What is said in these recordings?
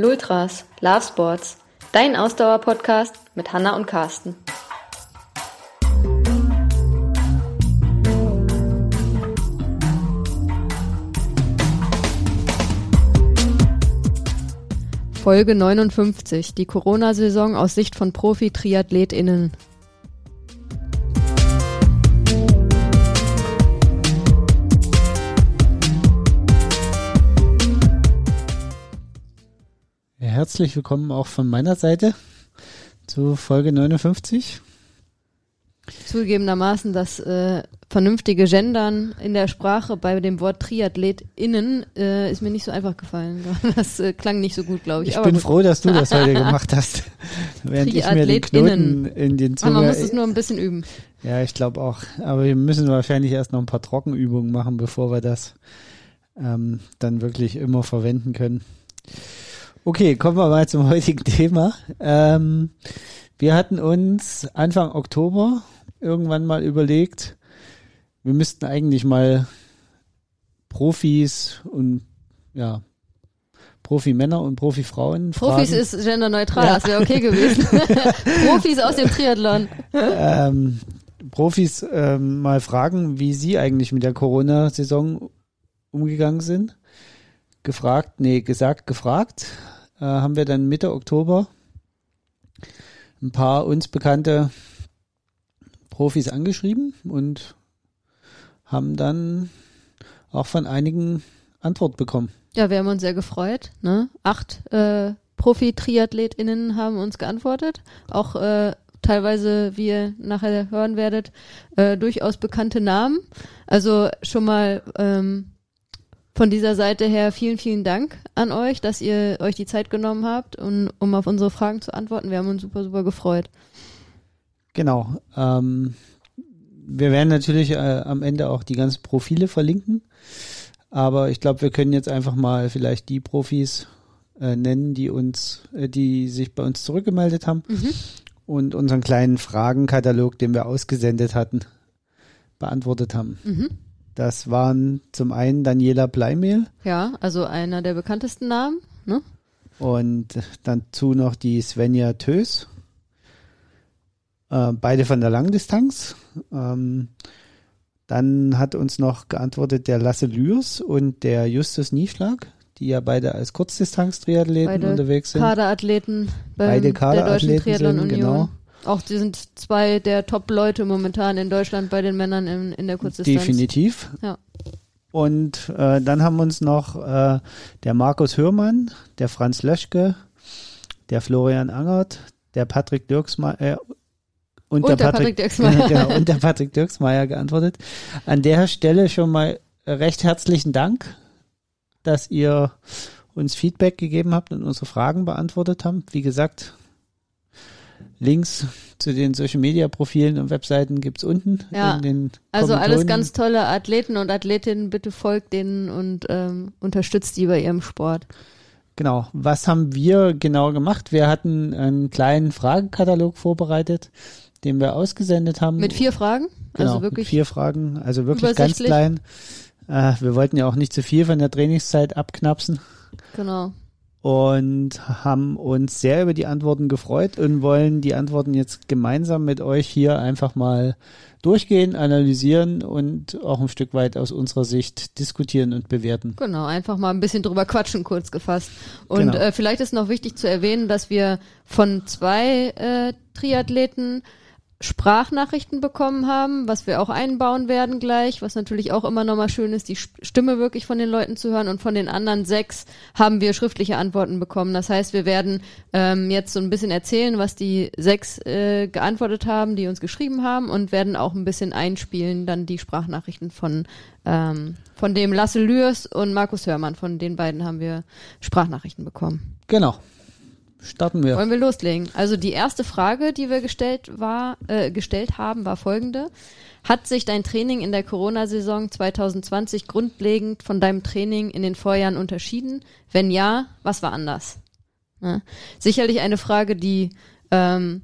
Lultras, Love Sports, dein Ausdauer-Podcast mit Hanna und Carsten. Folge 59, die Corona-Saison aus Sicht von Profi-TriathletInnen. Herzlich willkommen auch von meiner Seite zu Folge 59. Zugegebenermaßen das äh, vernünftige Gendern in der Sprache bei dem Wort TriathletInnen äh, ist mir nicht so einfach gefallen. Das äh, klang nicht so gut, glaube ich. Ich bin gut. froh, dass du das heute gemacht hast. Während ich mir den Knoten in den Zunge... Man muss es nur ein bisschen üben. Ja, ich glaube auch. Aber wir müssen wahrscheinlich erst noch ein paar Trockenübungen machen, bevor wir das ähm, dann wirklich immer verwenden können. Okay, kommen wir mal zum heutigen Thema. Ähm, wir hatten uns Anfang Oktober irgendwann mal überlegt, wir müssten eigentlich mal Profis und ja, Profi-Männer und Profi-Frauen Profis fragen. ist genderneutral, ja. das wäre okay gewesen. Profis aus dem Triathlon. Ähm, Profis ähm, mal fragen, wie sie eigentlich mit der Corona-Saison umgegangen sind. Gefragt, nee, gesagt, gefragt äh, haben wir dann Mitte Oktober ein paar uns bekannte Profis angeschrieben und haben dann auch von einigen Antwort bekommen. Ja, wir haben uns sehr gefreut. Ne? Acht äh, Profi-TriathletInnen haben uns geantwortet. Auch äh, teilweise, wie ihr nachher hören werdet, äh, durchaus bekannte Namen. Also schon mal ähm, von dieser Seite her vielen, vielen Dank an euch, dass ihr euch die Zeit genommen habt, und, um auf unsere Fragen zu antworten. Wir haben uns super, super gefreut. Genau. Ähm, wir werden natürlich äh, am Ende auch die ganzen Profile verlinken. Aber ich glaube, wir können jetzt einfach mal vielleicht die Profis äh, nennen, die uns, äh, die sich bei uns zurückgemeldet haben mhm. und unseren kleinen Fragenkatalog, den wir ausgesendet hatten, beantwortet haben. Mhm. Das waren zum einen Daniela Bleimehl. Ja, also einer der bekanntesten Namen. Ne? Und dazu noch die Svenja Tös. Äh, beide von der Langdistanz. Ähm, dann hat uns noch geantwortet der Lasse Lürs und der Justus Nieschlag, die ja beide als Kurzdistanz-Triathleten unterwegs sind. Kaderathleten beide Kaderathleten der Deutschen Triathlon Union. Genau. Auch die sind zwei der Top-Leute momentan in Deutschland bei den Männern in, in der Kurzdistanz. Definitiv. Ja. Und äh, dann haben uns noch äh, der Markus Hörmann, der Franz Löschke, der Florian Angert, der Patrick Dirksmeier äh, und, und, der, der Patrick, Patrick Dirksmeier. genau, und der Patrick Dirksmeier geantwortet. An der Stelle schon mal recht herzlichen Dank, dass ihr uns Feedback gegeben habt und unsere Fragen beantwortet habt. Wie gesagt, Links zu den Social Media Profilen und Webseiten gibt's unten. Ja, also alles ganz tolle Athleten und Athletinnen. Bitte folgt denen und ähm, unterstützt die bei ihrem Sport. Genau. Was haben wir genau gemacht? Wir hatten einen kleinen Fragenkatalog vorbereitet, den wir ausgesendet haben. Mit vier Fragen? Genau, also wirklich mit vier Fragen. Also wirklich ganz klein. Äh, wir wollten ja auch nicht zu viel von der Trainingszeit abknapsen. Genau und haben uns sehr über die Antworten gefreut und wollen die Antworten jetzt gemeinsam mit euch hier einfach mal durchgehen, analysieren und auch ein Stück weit aus unserer Sicht diskutieren und bewerten. Genau, einfach mal ein bisschen drüber quatschen, kurz gefasst. Und genau. äh, vielleicht ist noch wichtig zu erwähnen, dass wir von zwei äh, Triathleten Sprachnachrichten bekommen haben, was wir auch einbauen werden gleich, was natürlich auch immer nochmal schön ist, die Stimme wirklich von den Leuten zu hören. Und von den anderen sechs haben wir schriftliche Antworten bekommen. Das heißt, wir werden ähm, jetzt so ein bisschen erzählen, was die sechs äh, geantwortet haben, die uns geschrieben haben und werden auch ein bisschen einspielen, dann die Sprachnachrichten von, ähm, von dem Lasse Lürs und Markus Hörmann. Von den beiden haben wir Sprachnachrichten bekommen. Genau. Starten wir. Wollen wir loslegen? Also die erste Frage, die wir gestellt war, äh, gestellt haben, war folgende: Hat sich dein Training in der Corona-Saison 2020 grundlegend von deinem Training in den Vorjahren unterschieden? Wenn ja, was war anders? Ja. Sicherlich eine Frage, die ähm,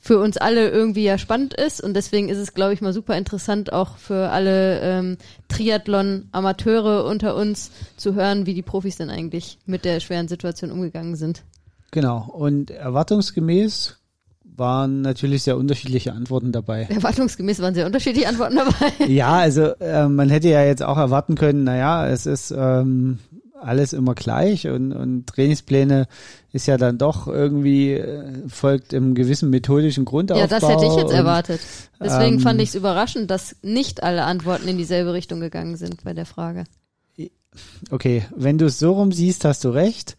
für uns alle irgendwie ja spannend ist und deswegen ist es, glaube ich, mal super interessant auch für alle ähm, Triathlon-Amateure unter uns zu hören, wie die Profis denn eigentlich mit der schweren Situation umgegangen sind. Genau. Und erwartungsgemäß waren natürlich sehr unterschiedliche Antworten dabei. Erwartungsgemäß waren sehr unterschiedliche Antworten dabei. ja, also äh, man hätte ja jetzt auch erwarten können, naja, es ist ähm, alles immer gleich und, und Trainingspläne ist ja dann doch irgendwie äh, folgt im gewissen methodischen Grundaufbau. Ja, das hätte ich jetzt und, erwartet. Deswegen ähm, fand ich es überraschend, dass nicht alle Antworten in dieselbe Richtung gegangen sind bei der Frage. Okay, wenn du es so rum siehst, hast du recht.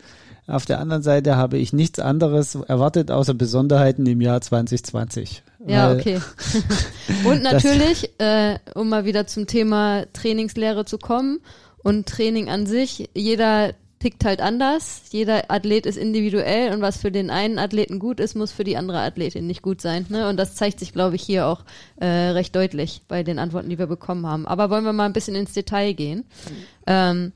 Auf der anderen Seite habe ich nichts anderes erwartet außer Besonderheiten im Jahr 2020. Ja, okay. und natürlich, äh, um mal wieder zum Thema Trainingslehre zu kommen und Training an sich, jeder tickt halt anders. Jeder Athlet ist individuell und was für den einen Athleten gut ist, muss für die andere Athletin nicht gut sein. Ne? Und das zeigt sich, glaube ich, hier auch äh, recht deutlich bei den Antworten, die wir bekommen haben. Aber wollen wir mal ein bisschen ins Detail gehen. Mhm. Ähm,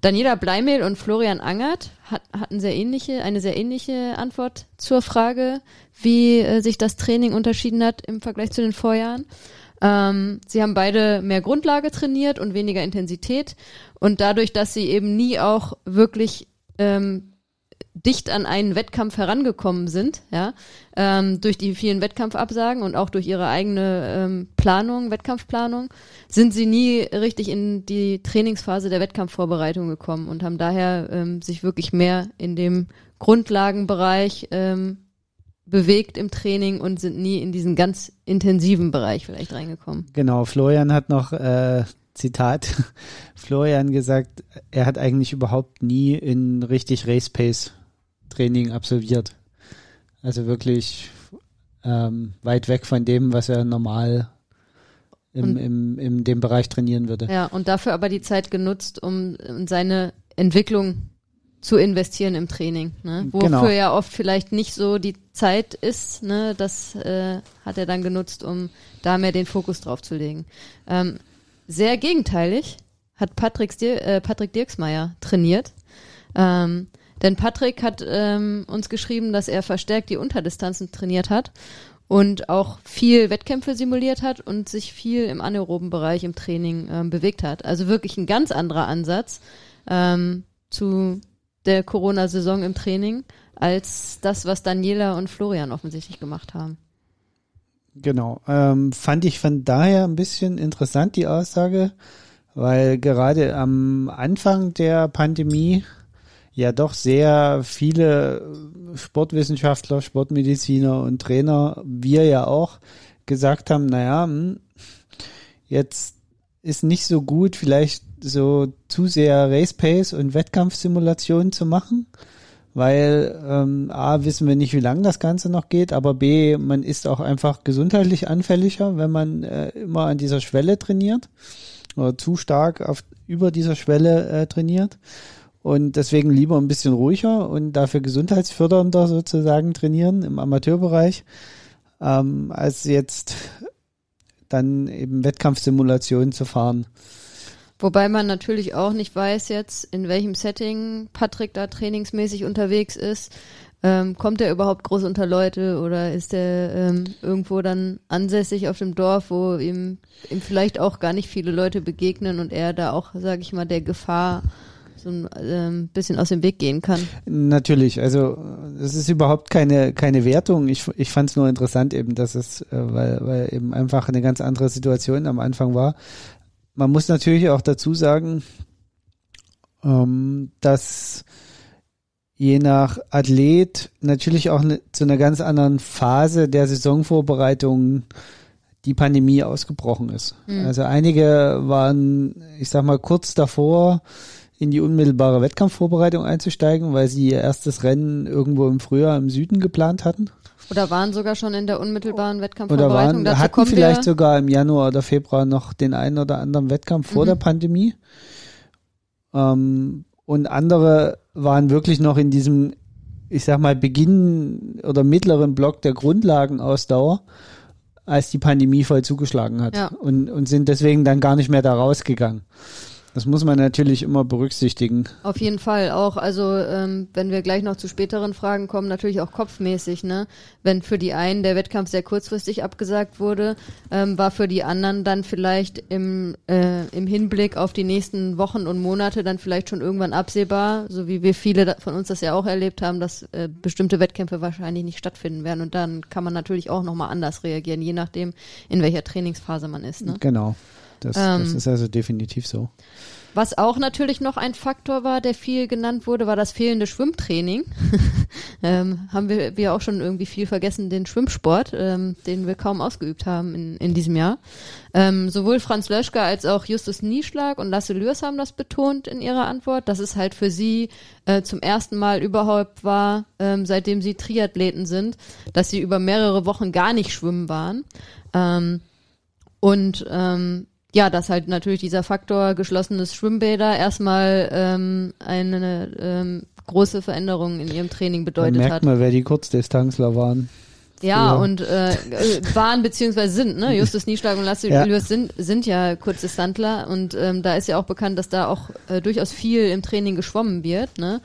Daniela Bleimehl und Florian Angert hat, hatten sehr ähnliche, eine sehr ähnliche Antwort zur Frage, wie äh, sich das Training unterschieden hat im Vergleich zu den Vorjahren. Ähm, sie haben beide mehr Grundlage trainiert und weniger Intensität. Und dadurch, dass sie eben nie auch wirklich ähm, dicht an einen Wettkampf herangekommen sind, ja, ähm, durch die vielen Wettkampfabsagen und auch durch ihre eigene ähm, Planung, Wettkampfplanung, sind sie nie richtig in die Trainingsphase der Wettkampfvorbereitung gekommen und haben daher ähm, sich wirklich mehr in dem Grundlagenbereich ähm, bewegt im Training und sind nie in diesen ganz intensiven Bereich vielleicht reingekommen. Genau, Florian hat noch äh, Zitat Florian gesagt, er hat eigentlich überhaupt nie in richtig Race Pace Training absolviert. Also wirklich ähm, weit weg von dem, was er normal im, im, in dem Bereich trainieren würde. Ja, und dafür aber die Zeit genutzt, um, um seine Entwicklung zu investieren im Training, ne? wofür genau. ja oft vielleicht nicht so die Zeit ist. Ne? Das äh, hat er dann genutzt, um da mehr den Fokus drauf zu legen. Ähm, sehr gegenteilig hat Patrick, äh, Patrick Dirksmeier trainiert. Ähm, denn Patrick hat ähm, uns geschrieben, dass er verstärkt die Unterdistanzen trainiert hat und auch viel Wettkämpfe simuliert hat und sich viel im anaeroben Bereich im Training ähm, bewegt hat. Also wirklich ein ganz anderer Ansatz ähm, zu der Corona-Saison im Training als das, was Daniela und Florian offensichtlich gemacht haben. Genau. Ähm, fand ich von daher ein bisschen interessant, die Aussage, weil gerade am Anfang der Pandemie ja doch sehr viele Sportwissenschaftler, Sportmediziner und Trainer, wir ja auch, gesagt haben, naja, hm, jetzt ist nicht so gut, vielleicht so zu sehr Race Pace und Wettkampfsimulation zu machen, weil ähm, A, wissen wir nicht, wie lange das Ganze noch geht, aber B, man ist auch einfach gesundheitlich anfälliger, wenn man äh, immer an dieser Schwelle trainiert oder zu stark auf, über dieser Schwelle äh, trainiert und deswegen lieber ein bisschen ruhiger und dafür gesundheitsfördernder sozusagen trainieren im Amateurbereich, ähm, als jetzt dann eben Wettkampfsimulationen zu fahren. Wobei man natürlich auch nicht weiß jetzt, in welchem Setting Patrick da trainingsmäßig unterwegs ist. Ähm, kommt er überhaupt groß unter Leute oder ist er ähm, irgendwo dann ansässig auf dem Dorf, wo ihm, ihm vielleicht auch gar nicht viele Leute begegnen und er da auch, sage ich mal, der Gefahr so ein ähm, bisschen aus dem Weg gehen kann. Natürlich, also es ist überhaupt keine, keine Wertung. Ich, ich fand es nur interessant eben, dass es, äh, weil, weil eben einfach eine ganz andere Situation am Anfang war. Man muss natürlich auch dazu sagen, ähm, dass je nach Athlet natürlich auch ne, zu einer ganz anderen Phase der Saisonvorbereitung die Pandemie ausgebrochen ist. Mhm. Also einige waren, ich sag mal, kurz davor, in die unmittelbare Wettkampfvorbereitung einzusteigen, weil sie ihr erstes Rennen irgendwo im Frühjahr im Süden geplant hatten. Oder waren sogar schon in der unmittelbaren Wettkampfvorbereitung. Oder waren, Dazu hatten vielleicht sogar im Januar oder Februar noch den einen oder anderen Wettkampf vor mhm. der Pandemie. Ähm, und andere waren wirklich noch in diesem, ich sag mal, Beginn oder mittleren Block der Grundlagenausdauer, als die Pandemie voll zugeschlagen hat. Ja. Und, und sind deswegen dann gar nicht mehr da rausgegangen. Das muss man natürlich immer berücksichtigen. Auf jeden Fall auch. Also ähm, wenn wir gleich noch zu späteren Fragen kommen, natürlich auch kopfmäßig. Ne? Wenn für die einen der Wettkampf sehr kurzfristig abgesagt wurde, ähm, war für die anderen dann vielleicht im, äh, im Hinblick auf die nächsten Wochen und Monate dann vielleicht schon irgendwann absehbar, so wie wir viele von uns das ja auch erlebt haben, dass äh, bestimmte Wettkämpfe wahrscheinlich nicht stattfinden werden. Und dann kann man natürlich auch nochmal anders reagieren, je nachdem, in welcher Trainingsphase man ist. Ne? Genau. Das, ähm, das ist also definitiv so. Was auch natürlich noch ein Faktor war, der viel genannt wurde, war das fehlende Schwimmtraining. ähm, haben wir, wir auch schon irgendwie viel vergessen, den Schwimmsport, ähm, den wir kaum ausgeübt haben in, in diesem Jahr. Ähm, sowohl Franz Löschka als auch Justus Nieschlag und Lasse Lürs haben das betont in ihrer Antwort, dass es halt für sie äh, zum ersten Mal überhaupt war, ähm, seitdem sie Triathleten sind, dass sie über mehrere Wochen gar nicht schwimmen waren. Ähm, und ähm, ja, dass halt natürlich dieser Faktor geschlossenes Schwimmbäder erstmal ähm, eine ähm, große Veränderung in ihrem Training bedeutet da merkt hat. Man, wer die Kurzdistanzler waren. Ja, Früher. und äh, waren beziehungsweise sind, ne? Justus Nieschlag und Lasse ja. sind, sind ja Kurzdistanzler und ähm, da ist ja auch bekannt, dass da auch äh, durchaus viel im Training geschwommen wird, ne?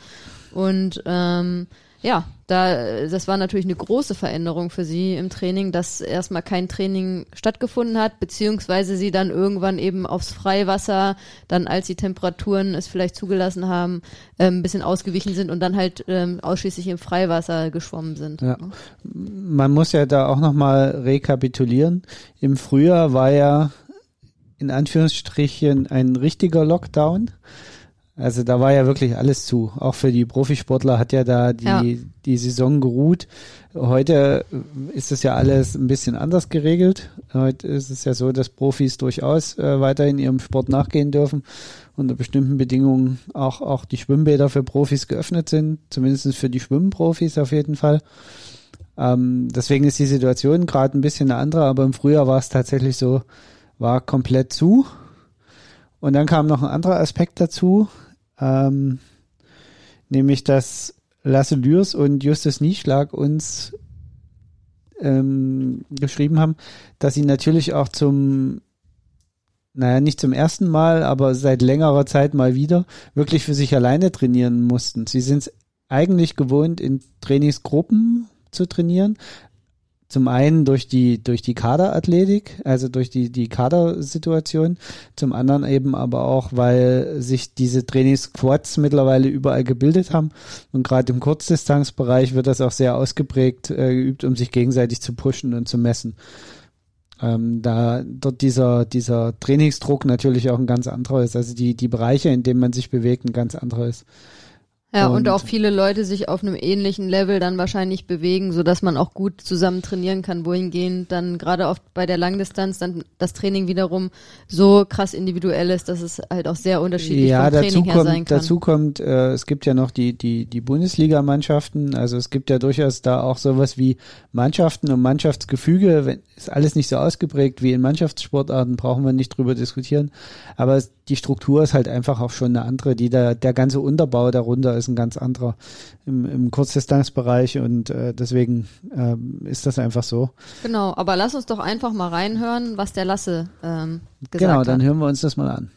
Und ähm, ja, da, das war natürlich eine große Veränderung für sie im Training, dass erstmal kein Training stattgefunden hat, beziehungsweise sie dann irgendwann eben aufs Freiwasser, dann als die Temperaturen es vielleicht zugelassen haben, ähm, ein bisschen ausgewichen sind und dann halt ähm, ausschließlich im Freiwasser geschwommen sind. Ja. Man muss ja da auch nochmal rekapitulieren. Im Frühjahr war ja in Anführungsstrichen ein richtiger Lockdown. Also da war ja wirklich alles zu. Auch für die Profisportler hat ja da die, ja. die Saison geruht. Heute ist es ja alles ein bisschen anders geregelt. Heute ist es ja so, dass Profis durchaus äh, weiterhin ihrem Sport nachgehen dürfen. Unter bestimmten Bedingungen auch, auch die Schwimmbäder für Profis geöffnet sind. Zumindest für die Schwimmprofis auf jeden Fall. Ähm, deswegen ist die Situation gerade ein bisschen eine andere. Aber im Frühjahr war es tatsächlich so, war komplett zu. Und dann kam noch ein anderer Aspekt dazu, ähm, nämlich dass Lasse Lürs und Justus Nieschlag uns ähm, geschrieben haben, dass sie natürlich auch zum, naja, nicht zum ersten Mal, aber seit längerer Zeit mal wieder wirklich für sich alleine trainieren mussten. Sie sind es eigentlich gewohnt, in Trainingsgruppen zu trainieren, zum einen durch die, durch die Kaderathletik, also durch die, die Kadersituation. Zum anderen eben aber auch, weil sich diese Trainingsquads mittlerweile überall gebildet haben. Und gerade im Kurzdistanzbereich wird das auch sehr ausgeprägt äh, geübt, um sich gegenseitig zu pushen und zu messen. Ähm, da dort dieser, dieser Trainingsdruck natürlich auch ein ganz anderer ist. Also die, die Bereiche, in denen man sich bewegt, ein ganz anderer ist. Ja, und, und, auch viele Leute sich auf einem ähnlichen Level dann wahrscheinlich bewegen, so dass man auch gut zusammen trainieren kann, wohingehend dann gerade oft bei der Langdistanz dann das Training wiederum so krass individuell ist, dass es halt auch sehr unterschiedlich ja, vom Training her kommt, sein kann. Dazu kommt, äh, es gibt ja noch die, die, die Bundesligamannschaften, also es gibt ja durchaus da auch sowas wie Mannschaften und Mannschaftsgefüge, wenn, ist alles nicht so ausgeprägt wie in Mannschaftssportarten, brauchen wir nicht drüber diskutieren, aber die Struktur ist halt einfach auch schon eine andere, die da, der ganze Unterbau darunter ist ein ganz anderer im, im Kurzdistanzbereich und äh, deswegen äh, ist das einfach so. Genau, aber lass uns doch einfach mal reinhören, was der Lasse ähm, gesagt genau, hat. Genau, dann hören wir uns das mal an.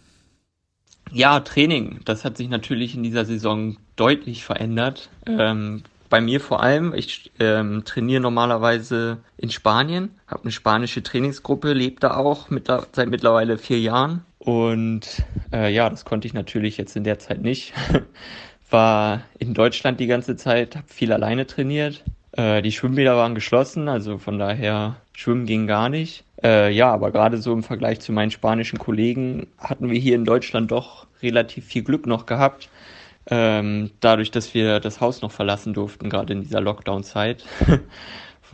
Ja, Training, das hat sich natürlich in dieser Saison deutlich verändert. Ähm, bei mir vor allem, ich ähm, trainiere normalerweise in Spanien, habe eine spanische Trainingsgruppe, lebe da auch mit, seit mittlerweile vier Jahren und äh, ja, das konnte ich natürlich jetzt in der Zeit nicht. War in Deutschland die ganze Zeit, habe viel alleine trainiert. Äh, die Schwimmbäder waren geschlossen, also von daher schwimmen ging gar nicht. Äh, ja, aber gerade so im Vergleich zu meinen spanischen Kollegen hatten wir hier in Deutschland doch relativ viel Glück noch gehabt. Ähm, dadurch, dass wir das Haus noch verlassen durften, gerade in dieser Lockdown-Zeit.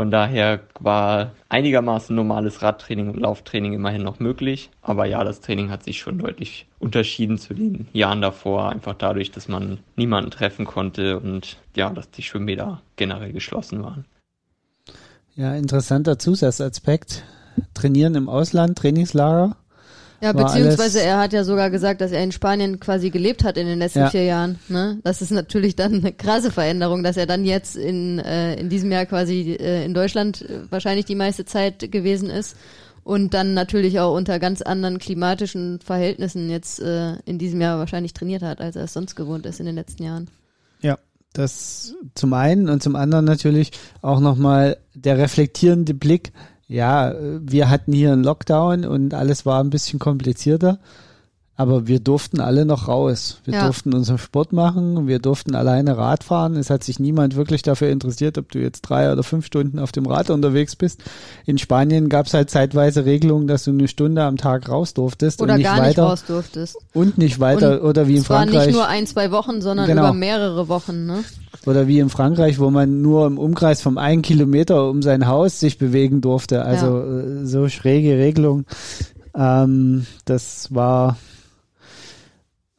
Von daher war einigermaßen normales Radtraining und Lauftraining immerhin noch möglich. Aber ja, das Training hat sich schon deutlich unterschieden zu den Jahren davor. Einfach dadurch, dass man niemanden treffen konnte und ja, dass die Schwimmbäder generell geschlossen waren. Ja, interessanter Zusatzaspekt. Trainieren im Ausland, Trainingslager. Ja, beziehungsweise er hat ja sogar gesagt, dass er in Spanien quasi gelebt hat in den letzten ja. vier Jahren. Ne? Das ist natürlich dann eine krasse Veränderung, dass er dann jetzt in, äh, in diesem Jahr quasi äh, in Deutschland äh, wahrscheinlich die meiste Zeit gewesen ist und dann natürlich auch unter ganz anderen klimatischen Verhältnissen jetzt äh, in diesem Jahr wahrscheinlich trainiert hat, als er es sonst gewohnt ist in den letzten Jahren. Ja, das zum einen und zum anderen natürlich auch nochmal der reflektierende Blick. Ja, wir hatten hier einen Lockdown und alles war ein bisschen komplizierter. Aber wir durften alle noch raus. Wir ja. durften unseren Sport machen, wir durften alleine Rad fahren. Es hat sich niemand wirklich dafür interessiert, ob du jetzt drei oder fünf Stunden auf dem Rad unterwegs bist. In Spanien gab es halt zeitweise Regelungen, dass du eine Stunde am Tag raus durftest oder und nicht gar weiter. Nicht raus durftest. Und nicht weiter, und oder wie in Frankreich. Es war nicht nur ein, zwei Wochen, sondern genau. über mehrere Wochen. Ne? Oder wie in Frankreich, wo man nur im Umkreis vom einen Kilometer um sein Haus sich bewegen durfte. Also ja. Äh, so schräge Regelung. Ähm, das war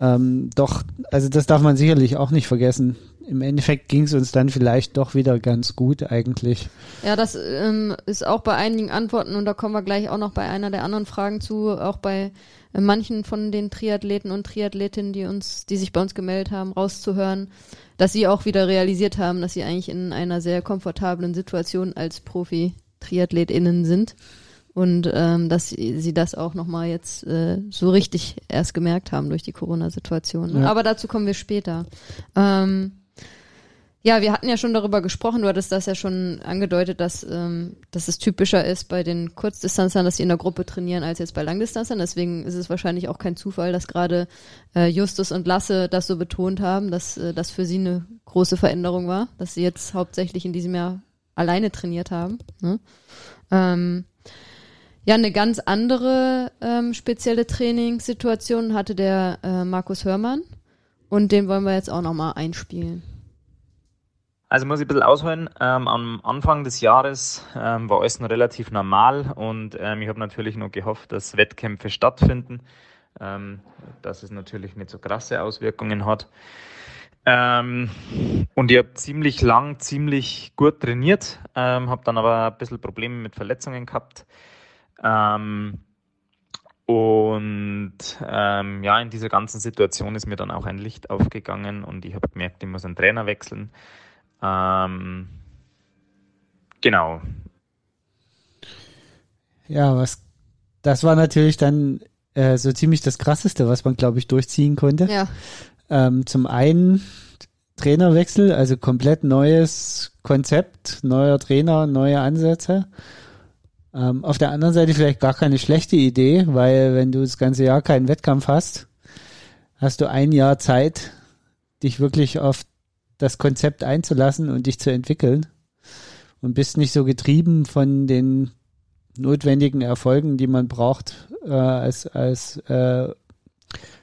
ähm, doch, also das darf man sicherlich auch nicht vergessen. Im Endeffekt ging es uns dann vielleicht doch wieder ganz gut eigentlich. Ja, das ähm, ist auch bei einigen Antworten und da kommen wir gleich auch noch bei einer der anderen Fragen zu, auch bei äh, manchen von den Triathleten und Triathletinnen, die uns, die sich bei uns gemeldet haben, rauszuhören, dass sie auch wieder realisiert haben, dass sie eigentlich in einer sehr komfortablen Situation als Profi-TriathletInnen sind und ähm, dass sie, sie das auch nochmal jetzt äh, so richtig erst gemerkt haben durch die Corona-Situation. Ja. Aber dazu kommen wir später. Ähm, ja, wir hatten ja schon darüber gesprochen, du hattest das ja schon angedeutet, dass, ähm, dass es typischer ist bei den Kurzdistanzern, dass sie in der Gruppe trainieren, als jetzt bei Langdistanzern. Deswegen ist es wahrscheinlich auch kein Zufall, dass gerade äh, Justus und Lasse das so betont haben, dass äh, das für sie eine große Veränderung war, dass sie jetzt hauptsächlich in diesem Jahr alleine trainiert haben. Ne? Ähm, ja, eine ganz andere ähm, spezielle Trainingssituation hatte der äh, Markus Hörmann und den wollen wir jetzt auch nochmal einspielen. Also muss ich ein bisschen ausholen. Ähm, am Anfang des Jahres ähm, war alles noch relativ normal und ähm, ich habe natürlich noch gehofft, dass Wettkämpfe stattfinden, ähm, dass es natürlich nicht so krasse Auswirkungen hat. Ähm, und ich habe ziemlich lang, ziemlich gut trainiert, ähm, habe dann aber ein bisschen Probleme mit Verletzungen gehabt. Ähm, und ähm, ja, in dieser ganzen Situation ist mir dann auch ein Licht aufgegangen und ich habe gemerkt, ich muss einen Trainer wechseln. Ähm, genau. Ja, was das war natürlich dann äh, so ziemlich das krasseste, was man, glaube ich, durchziehen konnte. Ja. Ähm, zum einen Trainerwechsel, also komplett neues Konzept, neuer Trainer, neue Ansätze. Ähm, auf der anderen Seite vielleicht gar keine schlechte Idee, weil wenn du das ganze Jahr keinen Wettkampf hast, hast du ein Jahr Zeit, dich wirklich auf das Konzept einzulassen und dich zu entwickeln und bist nicht so getrieben von den notwendigen Erfolgen, die man braucht äh, als als äh,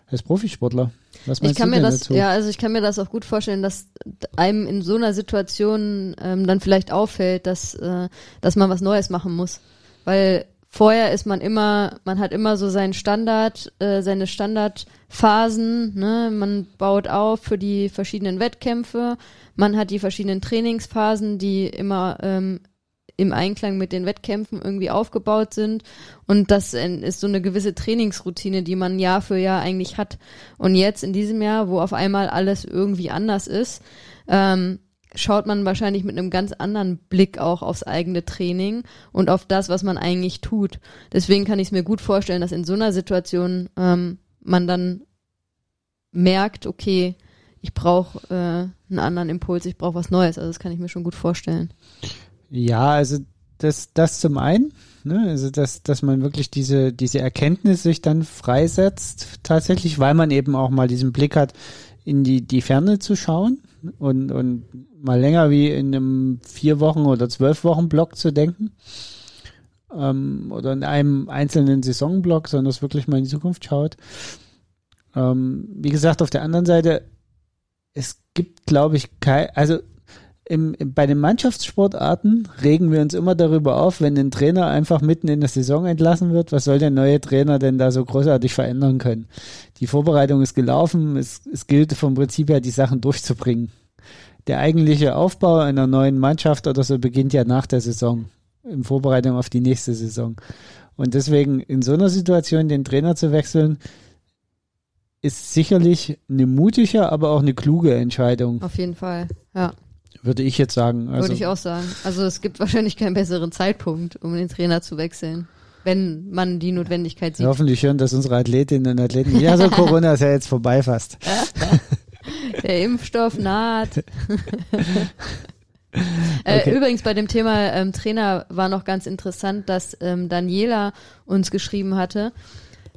als Profisportler. Was ich kann mir das, dazu? ja, also ich kann mir das auch gut vorstellen, dass einem in so einer Situation ähm, dann vielleicht auffällt, dass äh, dass man was Neues machen muss weil vorher ist man immer, man hat immer so seinen Standard, äh, seine Standardphasen, ne? Man baut auf für die verschiedenen Wettkämpfe, man hat die verschiedenen Trainingsphasen, die immer ähm, im Einklang mit den Wettkämpfen irgendwie aufgebaut sind. Und das ist so eine gewisse Trainingsroutine, die man Jahr für Jahr eigentlich hat. Und jetzt in diesem Jahr, wo auf einmal alles irgendwie anders ist, ähm, schaut man wahrscheinlich mit einem ganz anderen Blick auch aufs eigene Training und auf das, was man eigentlich tut. Deswegen kann ich es mir gut vorstellen, dass in so einer Situation ähm, man dann merkt, okay, ich brauche äh, einen anderen Impuls, ich brauche was Neues. Also das kann ich mir schon gut vorstellen. Ja, also das, das zum einen, ne, also dass, dass man wirklich diese, diese Erkenntnis sich dann freisetzt, tatsächlich, weil man eben auch mal diesen Blick hat, in die, die Ferne zu schauen und, und mal länger wie in einem vier Wochen oder zwölf Wochen Block zu denken. Ähm, oder in einem einzelnen Saisonblock, sondern das wirklich mal in die Zukunft schaut. Ähm, wie gesagt, auf der anderen Seite, es gibt, glaube ich, kein, also im, bei den Mannschaftssportarten regen wir uns immer darüber auf, wenn ein Trainer einfach mitten in der Saison entlassen wird, was soll der neue Trainer denn da so großartig verändern können? Die Vorbereitung ist gelaufen, es, es gilt vom Prinzip her, die Sachen durchzubringen der eigentliche Aufbau einer neuen Mannschaft oder so beginnt ja nach der Saison, in Vorbereitung auf die nächste Saison. Und deswegen in so einer Situation den Trainer zu wechseln, ist sicherlich eine mutige, aber auch eine kluge Entscheidung. Auf jeden Fall, ja. Würde ich jetzt sagen. Also Würde ich auch sagen. Also es gibt wahrscheinlich keinen besseren Zeitpunkt, um den Trainer zu wechseln. wenn man die Notwendigkeit sieht. Hoffentlich hören das unsere Athletinnen und Athleten. Ja, so Corona ist ja jetzt vorbei fast. Der Impfstoff naht. Äh, okay. übrigens bei dem Thema ähm, Trainer war noch ganz interessant, dass ähm, Daniela uns geschrieben hatte,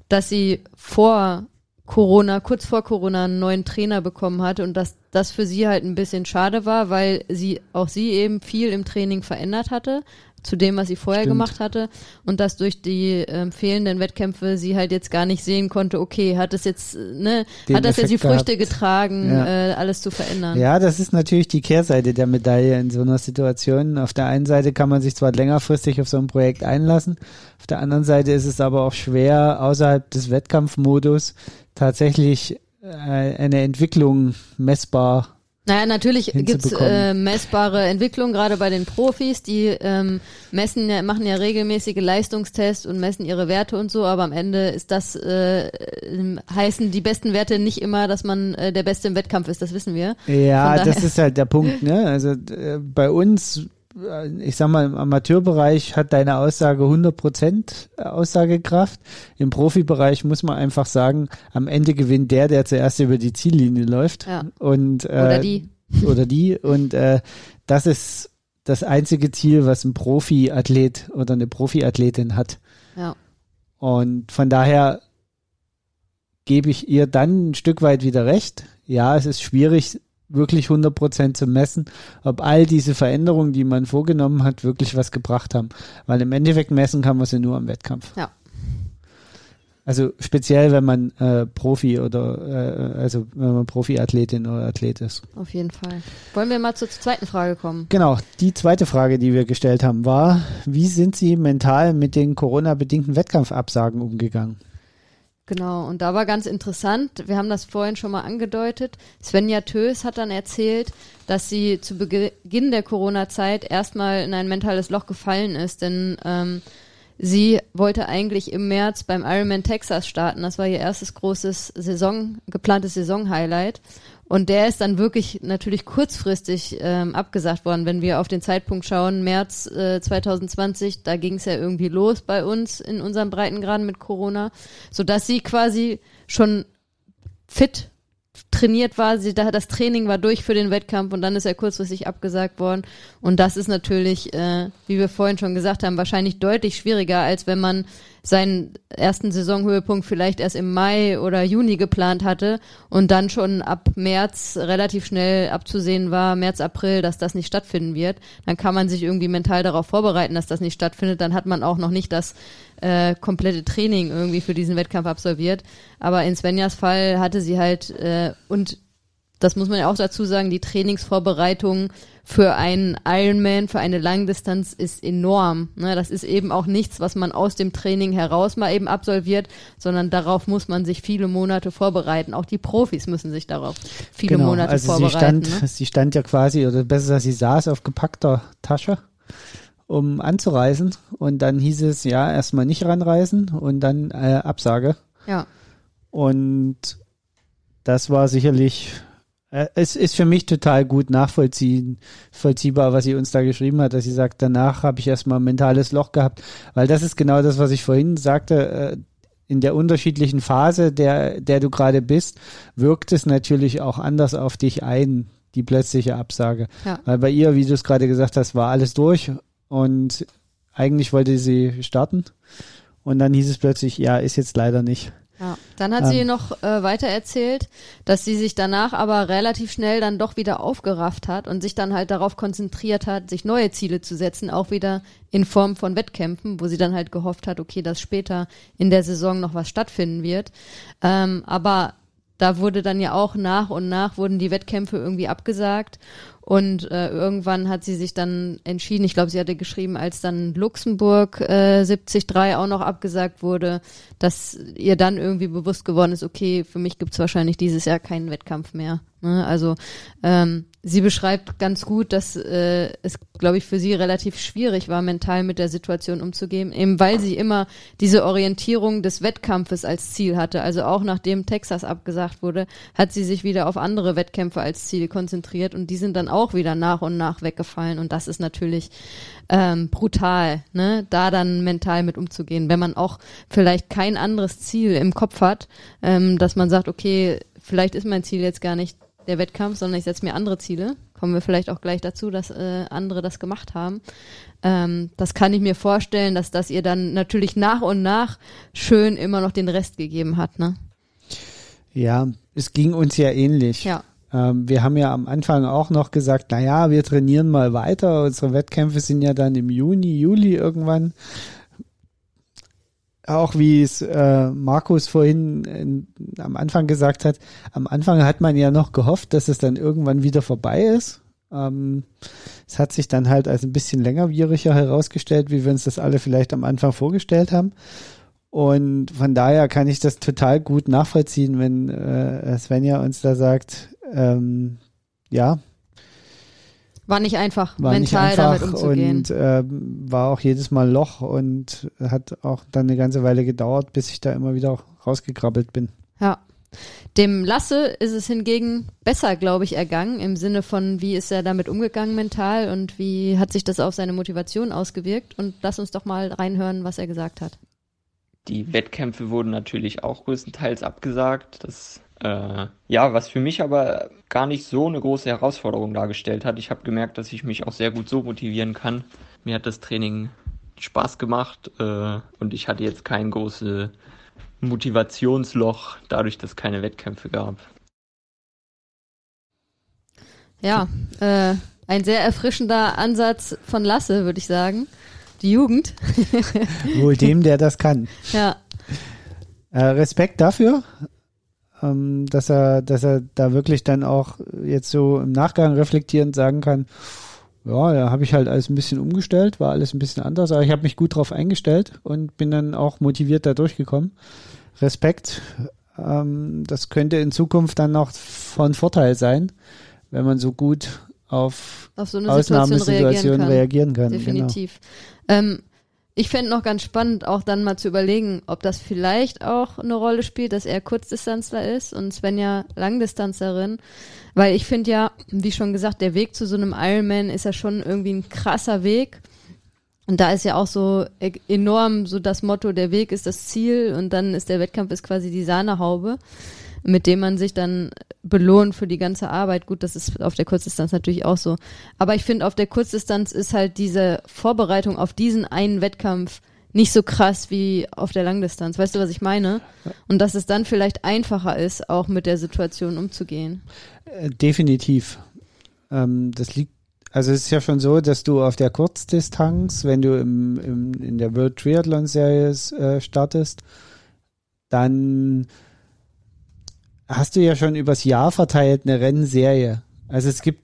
dass sie vor Corona, kurz vor Corona einen neuen Trainer bekommen hatte und dass das für sie halt ein bisschen schade war, weil sie auch sie eben viel im Training verändert hatte zu dem, was sie vorher Stimmt. gemacht hatte und dass durch die ähm, fehlenden Wettkämpfe sie halt jetzt gar nicht sehen konnte, okay, hat es jetzt, ne, Den hat das Effekt jetzt die Früchte gehabt. getragen, ja. äh, alles zu verändern. Ja, das ist natürlich die Kehrseite der Medaille in so einer Situation. Auf der einen Seite kann man sich zwar längerfristig auf so ein Projekt einlassen, auf der anderen Seite ist es aber auch schwer, außerhalb des Wettkampfmodus tatsächlich äh, eine Entwicklung messbar naja, natürlich gibt's äh, messbare Entwicklungen, gerade bei den Profis, die ähm, messen, ja, machen ja regelmäßige Leistungstests und messen ihre Werte und so, aber am Ende ist das, äh, heißen die besten Werte nicht immer, dass man äh, der Beste im Wettkampf ist, das wissen wir. Ja, das ist halt der Punkt, ne? Also äh, bei uns ich sag mal, im Amateurbereich hat deine Aussage 100% Aussagekraft. Im Profibereich muss man einfach sagen, am Ende gewinnt der, der zuerst über die Ziellinie läuft. Ja. Und, äh, oder die. Oder die. Und äh, das ist das einzige Ziel, was ein Profiathlet oder eine Profiathletin hat. Ja. Und von daher gebe ich ihr dann ein Stück weit wieder recht. Ja, es ist schwierig, wirklich 100% zu messen, ob all diese Veränderungen, die man vorgenommen hat, wirklich was gebracht haben. Weil im Endeffekt messen kann man sie nur am Wettkampf. Ja. Also speziell, wenn man äh, Profi oder äh, also wenn man Profiathletin oder Athlet ist. Auf jeden Fall. Wollen wir mal zur zweiten Frage kommen? Genau, die zweite Frage, die wir gestellt haben, war, wie sind Sie mental mit den Corona-bedingten Wettkampfabsagen umgegangen? Genau, und da war ganz interessant, wir haben das vorhin schon mal angedeutet, Svenja Tös hat dann erzählt, dass sie zu Beginn der Corona-Zeit erstmal in ein mentales Loch gefallen ist, denn ähm, sie wollte eigentlich im März beim Ironman Texas starten, das war ihr erstes großes Saison, geplantes Saison-Highlight und der ist dann wirklich natürlich kurzfristig ähm, abgesagt worden. Wenn wir auf den Zeitpunkt schauen, März äh, 2020, da ging es ja irgendwie los bei uns in unserem Breitengraden mit Corona, sodass sie quasi schon fit trainiert war, sie, da, das Training war durch für den Wettkampf und dann ist er kurzfristig abgesagt worden. Und das ist natürlich, äh, wie wir vorhin schon gesagt haben, wahrscheinlich deutlich schwieriger, als wenn man seinen ersten Saisonhöhepunkt vielleicht erst im Mai oder Juni geplant hatte und dann schon ab März relativ schnell abzusehen war, März, April, dass das nicht stattfinden wird. Dann kann man sich irgendwie mental darauf vorbereiten, dass das nicht stattfindet. Dann hat man auch noch nicht das äh, komplette Training irgendwie für diesen Wettkampf absolviert. Aber in Svenjas Fall hatte sie halt äh, und das muss man ja auch dazu sagen, die Trainingsvorbereitung für einen Ironman, für eine Langdistanz ist enorm. Ne, das ist eben auch nichts, was man aus dem Training heraus mal eben absolviert, sondern darauf muss man sich viele Monate vorbereiten. Auch die Profis müssen sich darauf viele genau, Monate also vorbereiten. Sie stand, ne? sie stand ja quasi, oder besser gesagt, sie saß auf gepackter Tasche um anzureisen und dann hieß es ja erstmal nicht ranreisen und dann äh, Absage. Ja. Und das war sicherlich äh, es ist für mich total gut nachvollziehen, vollziehbar, was sie uns da geschrieben hat, dass sie sagt, danach habe ich erstmal ein mentales Loch gehabt, weil das ist genau das, was ich vorhin sagte, äh, in der unterschiedlichen Phase, der, der du gerade bist, wirkt es natürlich auch anders auf dich ein, die plötzliche Absage. Ja. Weil bei ihr, wie du es gerade gesagt hast, war alles durch und eigentlich wollte sie starten und dann hieß es plötzlich, ja, ist jetzt leider nicht. Ja, dann hat ähm, sie noch äh, weiter erzählt, dass sie sich danach aber relativ schnell dann doch wieder aufgerafft hat und sich dann halt darauf konzentriert hat, sich neue Ziele zu setzen, auch wieder in Form von Wettkämpfen, wo sie dann halt gehofft hat, okay, dass später in der Saison noch was stattfinden wird. Ähm, aber da wurde dann ja auch nach und nach wurden die Wettkämpfe irgendwie abgesagt und äh, irgendwann hat sie sich dann entschieden, ich glaube, sie hatte geschrieben, als dann Luxemburg äh, 73 auch noch abgesagt wurde, dass ihr dann irgendwie bewusst geworden ist, okay, für mich gibt's wahrscheinlich dieses Jahr keinen Wettkampf mehr. Ne? Also ähm, sie beschreibt ganz gut, dass äh, es, glaube ich, für sie relativ schwierig war, mental mit der Situation umzugehen, eben weil sie immer diese Orientierung des Wettkampfes als Ziel hatte. Also auch nachdem Texas abgesagt wurde, hat sie sich wieder auf andere Wettkämpfe als Ziel konzentriert und die sind dann auch wieder nach und nach weggefallen. Und das ist natürlich ähm, brutal, ne? da dann mental mit umzugehen, wenn man auch vielleicht kein anderes Ziel im Kopf hat, ähm, dass man sagt, okay, vielleicht ist mein Ziel jetzt gar nicht der Wettkampf, sondern ich setze mir andere Ziele. Kommen wir vielleicht auch gleich dazu, dass äh, andere das gemacht haben. Ähm, das kann ich mir vorstellen, dass das ihr dann natürlich nach und nach schön immer noch den Rest gegeben hat. Ne? Ja, es ging uns ja ähnlich. Ja. Ähm, wir haben ja am Anfang auch noch gesagt, na ja, wir trainieren mal weiter. Unsere Wettkämpfe sind ja dann im Juni, Juli irgendwann auch wie es äh, Markus vorhin in, am Anfang gesagt hat, am Anfang hat man ja noch gehofft, dass es dann irgendwann wieder vorbei ist. Ähm, es hat sich dann halt als ein bisschen längerwieriger herausgestellt, wie wir uns das alle vielleicht am Anfang vorgestellt haben. Und von daher kann ich das total gut nachvollziehen, wenn äh, Svenja uns da sagt, ähm, ja, war nicht einfach, war mental nicht einfach damit umzugehen. Und äh, war auch jedes Mal Loch und hat auch dann eine ganze Weile gedauert, bis ich da immer wieder rausgekrabbelt bin. Ja. Dem Lasse ist es hingegen besser, glaube ich, ergangen, im Sinne von, wie ist er damit umgegangen mental und wie hat sich das auf seine Motivation ausgewirkt. Und lass uns doch mal reinhören, was er gesagt hat. Die Wettkämpfe wurden natürlich auch größtenteils abgesagt. Das äh, ja, was für mich aber gar nicht so eine große Herausforderung dargestellt hat. Ich habe gemerkt, dass ich mich auch sehr gut so motivieren kann. Mir hat das Training Spaß gemacht äh, und ich hatte jetzt kein großes Motivationsloch, dadurch, dass es keine Wettkämpfe gab. Ja, äh, ein sehr erfrischender Ansatz von Lasse, würde ich sagen. Die Jugend. Wohl dem, der das kann. Ja. Äh, Respekt dafür ähm, dass er, dass er da wirklich dann auch jetzt so im Nachgang reflektierend sagen kann, ja, da habe ich halt alles ein bisschen umgestellt, war alles ein bisschen anders, aber ich habe mich gut drauf eingestellt und bin dann auch motiviert da durchgekommen. Respekt. Ähm, das könnte in Zukunft dann noch von Vorteil sein, wenn man so gut auf, auf so eine Ausnahmesituation reagieren kann. Reagieren kann. Genau. Definitiv. Genau. Ähm, ich fände noch ganz spannend, auch dann mal zu überlegen, ob das vielleicht auch eine Rolle spielt, dass er Kurzdistanzler ist und Svenja Langdistanzerin. Weil ich finde ja, wie schon gesagt, der Weg zu so einem Ironman ist ja schon irgendwie ein krasser Weg. Und da ist ja auch so e-, enorm so das Motto, der Weg ist das Ziel und dann ist der Wettkampf ist quasi die Sahnehaube mit dem man sich dann belohnt für die ganze Arbeit. Gut, das ist auf der Kurzdistanz natürlich auch so. Aber ich finde, auf der Kurzdistanz ist halt diese Vorbereitung auf diesen einen Wettkampf nicht so krass wie auf der Langdistanz. Weißt du, was ich meine? Und dass es dann vielleicht einfacher ist, auch mit der Situation umzugehen. Äh, definitiv. Ähm, das liegt, also es ist ja schon so, dass du auf der Kurzdistanz, wenn du im, im in der World Triathlon Serie äh, startest, dann hast du ja schon übers Jahr verteilt eine Rennserie. Also es gibt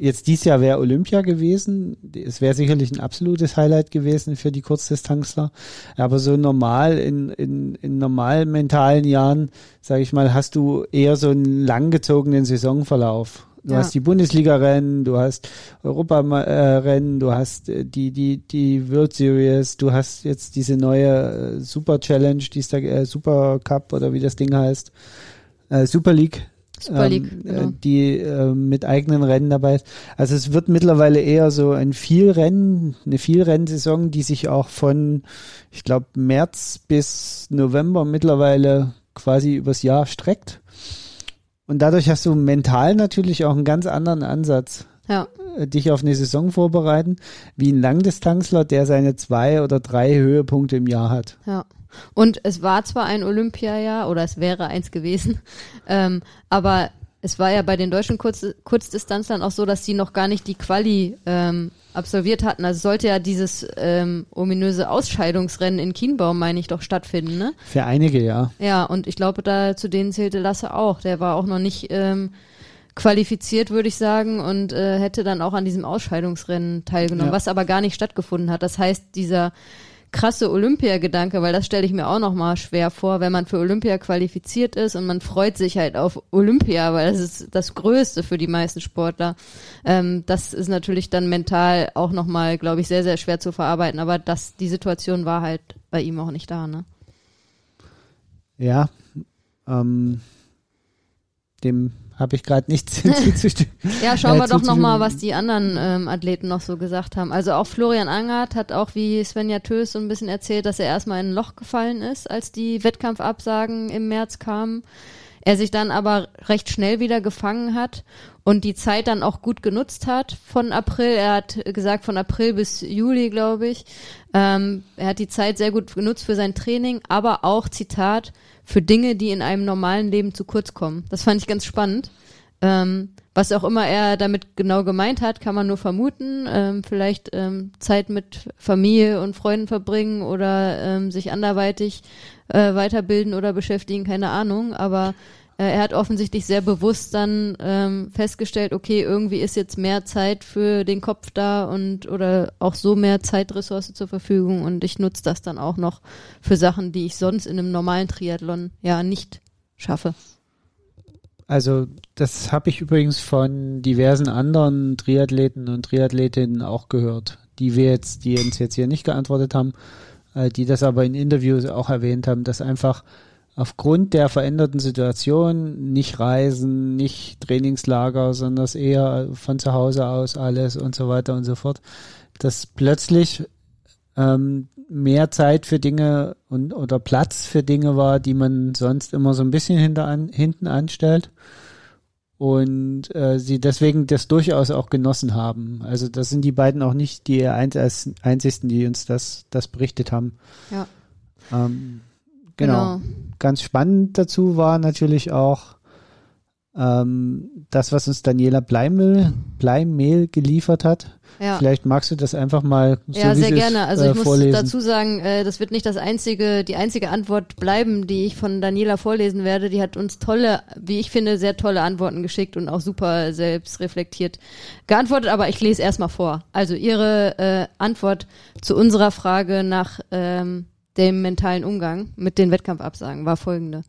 jetzt dieses Jahr wäre Olympia gewesen. Es wäre sicherlich ein absolutes Highlight gewesen für die Kurzdistanzler. Aber so normal in, in, in normalen mentalen Jahren, sage ich mal, hast du eher so einen langgezogenen Saisonverlauf. Du ja. hast die Bundesliga-Rennen, du hast Europa-Rennen, du hast äh, die, die, die World Series, du hast jetzt diese neue äh, Super Challenge, die ist der äh, Super Cup oder wie das Ding heißt äh, Super League. Super League, ähm, genau. Äh, die äh, mit eigenen Rennen dabei ist. Also es wird mittlerweile eher so ein Vielrennen, eine Vielrennsaison, die sich auch von, ich glaube, März bis November mittlerweile quasi übers Jahr streckt. Und dadurch hast du mental natürlich auch einen ganz anderen Ansatz. Ja. Äh, dich auf eine Saison vorbereiten, wie ein Langdistanzler, der seine zwei oder drei Höhepunkte im Jahr hat. Ja. Und es war zwar ein Olympiajahr oder es wäre eins gewesen, ähm, aber es war ja bei den deutschen Kurz Kurzdistanzlern auch so, dass sie noch gar nicht die Quali ähm, absolviert hatten. Also sollte ja dieses ähm, ominöse Ausscheidungsrennen in Kienbaum, meine ich, doch stattfinden, ne? Für einige, ja. Ja, und ich glaube, da zu denen zählte Lasse auch. Der war auch noch nicht ähm, qualifiziert, würde ich sagen, und äh, hätte dann auch an diesem Ausscheidungsrennen teilgenommen, ja. was aber gar nicht stattgefunden hat. Das heißt, dieser krasse Olympiagedanke, weil das stelle ich mir auch noch mal schwer vor, wenn man für Olympia qualifiziert ist und man freut sich halt auf Olympia, weil das ist das Größte für die meisten Sportler. Ähm, das ist natürlich dann mental auch noch mal, glaube ich, sehr sehr schwer zu verarbeiten. Aber das, die Situation war halt bei ihm auch nicht da, ne? Ja, ähm, dem habe ich gerade nichts hinzuzustimmen. ja, schauen wir doch nochmal, was die anderen ähm, Athleten noch so gesagt haben. Also auch Florian Angert hat auch wie Svenja Tös so ein bisschen erzählt, dass er erstmal in ein Loch gefallen ist, als die Wettkampfabsagen im März kamen. Er sich dann aber recht schnell wieder gefangen hat und die Zeit dann auch gut genutzt hat von April. Er hat gesagt von April bis Juli, glaube ich. Ähm, er hat die Zeit sehr gut genutzt für sein Training, aber auch Zitat für Dinge, die in einem normalen Leben zu kurz kommen. Das fand ich ganz spannend. Ähm, was auch immer er damit genau gemeint hat, kann man nur vermuten. Ähm, vielleicht ähm, Zeit mit Familie und Freunden verbringen oder ähm, sich anderweitig äh, weiterbilden oder beschäftigen, keine Ahnung. Aber er hat offensichtlich sehr bewusst dann ähm, festgestellt, okay, irgendwie ist jetzt mehr Zeit für den Kopf da und oder auch so mehr Zeitressource zur Verfügung und ich nutze das dann auch noch für Sachen, die ich sonst in einem normalen Triathlon ja nicht schaffe. Also das habe ich übrigens von diversen anderen Triathleten und Triathletinnen auch gehört, die wir jetzt, die uns jetzt hier nicht geantwortet haben, äh, die das aber in Interviews auch erwähnt haben, dass einfach aufgrund der veränderten Situation nicht Reisen, nicht Trainingslager, sondern das eher von zu Hause aus alles und so weiter und so fort, dass plötzlich ähm, mehr Zeit für Dinge und oder Platz für Dinge war, die man sonst immer so ein bisschen hinter an, hinten anstellt und äh, sie deswegen das durchaus auch genossen haben. Also das sind die beiden auch nicht die einzigsten, die uns das das berichtet haben. Ja. Ähm, Genau. genau. Ganz spannend dazu war natürlich auch ähm, das, was uns Daniela Bleimel, Bleimehl geliefert hat. Ja. Vielleicht magst du das einfach mal so Ja, sehr gerne. Also äh, ich muss dazu sagen, äh, das wird nicht das einzige, die einzige Antwort bleiben, die ich von Daniela vorlesen werde. Die hat uns tolle, wie ich finde, sehr tolle Antworten geschickt und auch super selbst reflektiert geantwortet. Aber ich lese erstmal vor. Also ihre äh, Antwort zu unserer Frage nach ähm, dem mentalen Umgang mit den Wettkampfabsagen war folgende.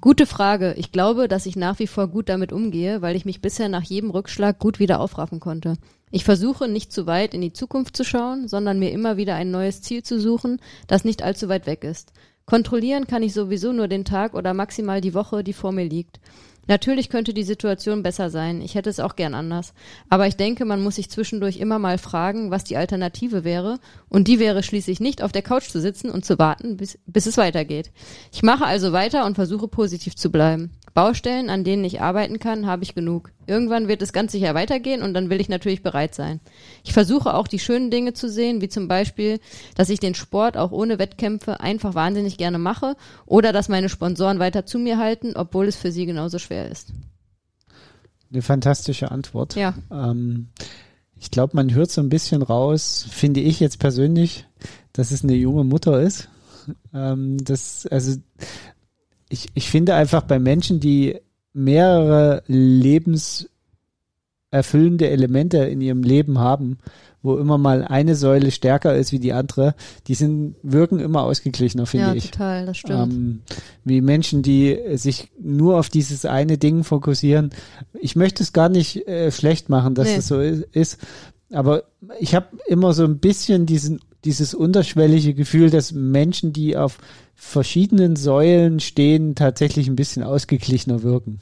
Gute Frage. Ich glaube, dass ich nach wie vor gut damit umgehe, weil ich mich bisher nach jedem Rückschlag gut wieder aufraffen konnte. Ich versuche nicht zu weit in die Zukunft zu schauen, sondern mir immer wieder ein neues Ziel zu suchen, das nicht allzu weit weg ist. Kontrollieren kann ich sowieso nur den Tag oder maximal die Woche, die vor mir liegt. Natürlich könnte die Situation besser sein. Ich hätte es auch gern anders. Aber ich denke, man muss sich zwischendurch immer mal fragen, was die Alternative wäre. Und die wäre schließlich nicht auf der Couch zu sitzen und zu warten, bis, bis es weitergeht. Ich mache also weiter und versuche positiv zu bleiben. Baustellen, an denen ich arbeiten kann, habe ich genug. Irgendwann wird es ganz sicher weitergehen und dann will ich natürlich bereit sein. Ich versuche auch die schönen Dinge zu sehen, wie zum Beispiel, dass ich den Sport auch ohne Wettkämpfe einfach wahnsinnig gerne mache oder dass meine Sponsoren weiter zu mir halten, obwohl es für sie genauso schwer ist. Eine fantastische Antwort. Ja. Ähm, ich glaube, man hört so ein bisschen raus, finde ich jetzt persönlich, dass es eine junge Mutter ist. Ähm, das, also ich, ich finde einfach bei Menschen, die mehrere lebenserfüllende Elemente in ihrem Leben haben, wo immer mal eine Säule stärker ist wie die andere, die sind, wirken immer ausgeglichener, finde ja, ich. Ja, total, das stimmt. Ähm, wie Menschen, die sich nur auf dieses eine Ding fokussieren. Ich möchte es gar nicht äh, schlecht machen, dass nee. das so ist, aber ich habe immer so ein bisschen diesen, dieses unterschwellige Gefühl, dass Menschen, die auf verschiedenen Säulen stehen, tatsächlich ein bisschen ausgeglichener wirken.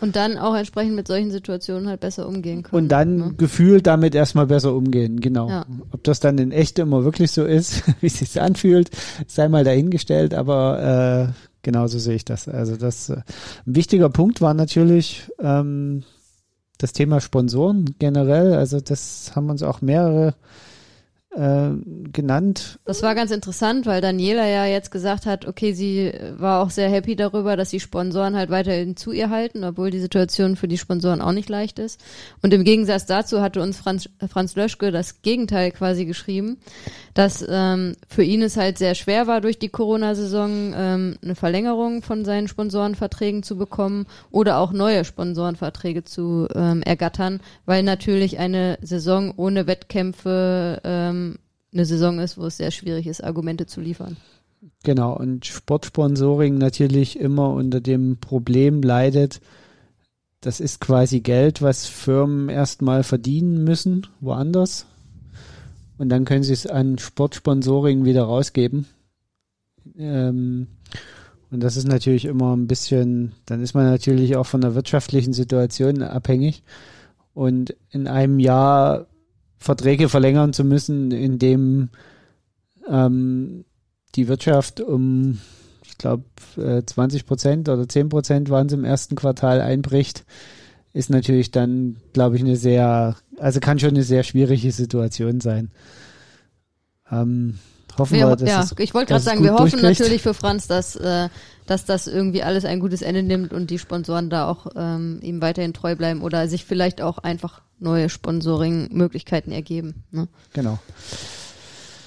Und dann auch entsprechend mit solchen Situationen halt besser umgehen können. Und dann ne? gefühlt damit erstmal besser umgehen, genau. Ja. Ob das dann in echt immer wirklich so ist, wie es sich anfühlt, sei mal dahingestellt, aber äh, genauso sehe ich das. Also das äh, ein wichtiger Punkt war natürlich ähm, das Thema Sponsoren generell. Also das haben uns auch mehrere äh, genannt. Das war ganz interessant, weil Daniela ja jetzt gesagt hat, okay, sie war auch sehr happy darüber, dass die Sponsoren halt weiterhin zu ihr halten, obwohl die Situation für die Sponsoren auch nicht leicht ist. Und im Gegensatz dazu hatte uns Franz, Franz Löschke das Gegenteil quasi geschrieben, dass ähm, für ihn es halt sehr schwer war, durch die Corona-Saison ähm, eine Verlängerung von seinen Sponsorenverträgen zu bekommen oder auch neue Sponsorenverträge zu ähm, ergattern, weil natürlich eine Saison ohne Wettkämpfe ähm, eine Saison ist, wo es sehr schwierig ist, Argumente zu liefern. Genau, und Sportsponsoring natürlich immer unter dem Problem leidet, das ist quasi Geld, was Firmen erstmal verdienen müssen, woanders. Und dann können sie es an Sportsponsoring wieder rausgeben. Ähm, und das ist natürlich immer ein bisschen, dann ist man natürlich auch von der wirtschaftlichen Situation abhängig. Und in einem Jahr Verträge verlängern zu müssen, in dem ähm, die Wirtschaft um, ich glaube, 20 Prozent oder 10 Prozent waren es im ersten Quartal einbricht, ist natürlich dann, glaube ich, eine sehr, also kann schon eine sehr schwierige Situation sein. Ähm, hoffen wir, wir ja, es, ich wollte gerade sagen, wir hoffen natürlich für Franz, dass, äh, dass das irgendwie alles ein gutes Ende nimmt und die Sponsoren da auch ähm, ihm weiterhin treu bleiben oder sich vielleicht auch einfach neue Sponsoring-Möglichkeiten ergeben. Ne? Genau.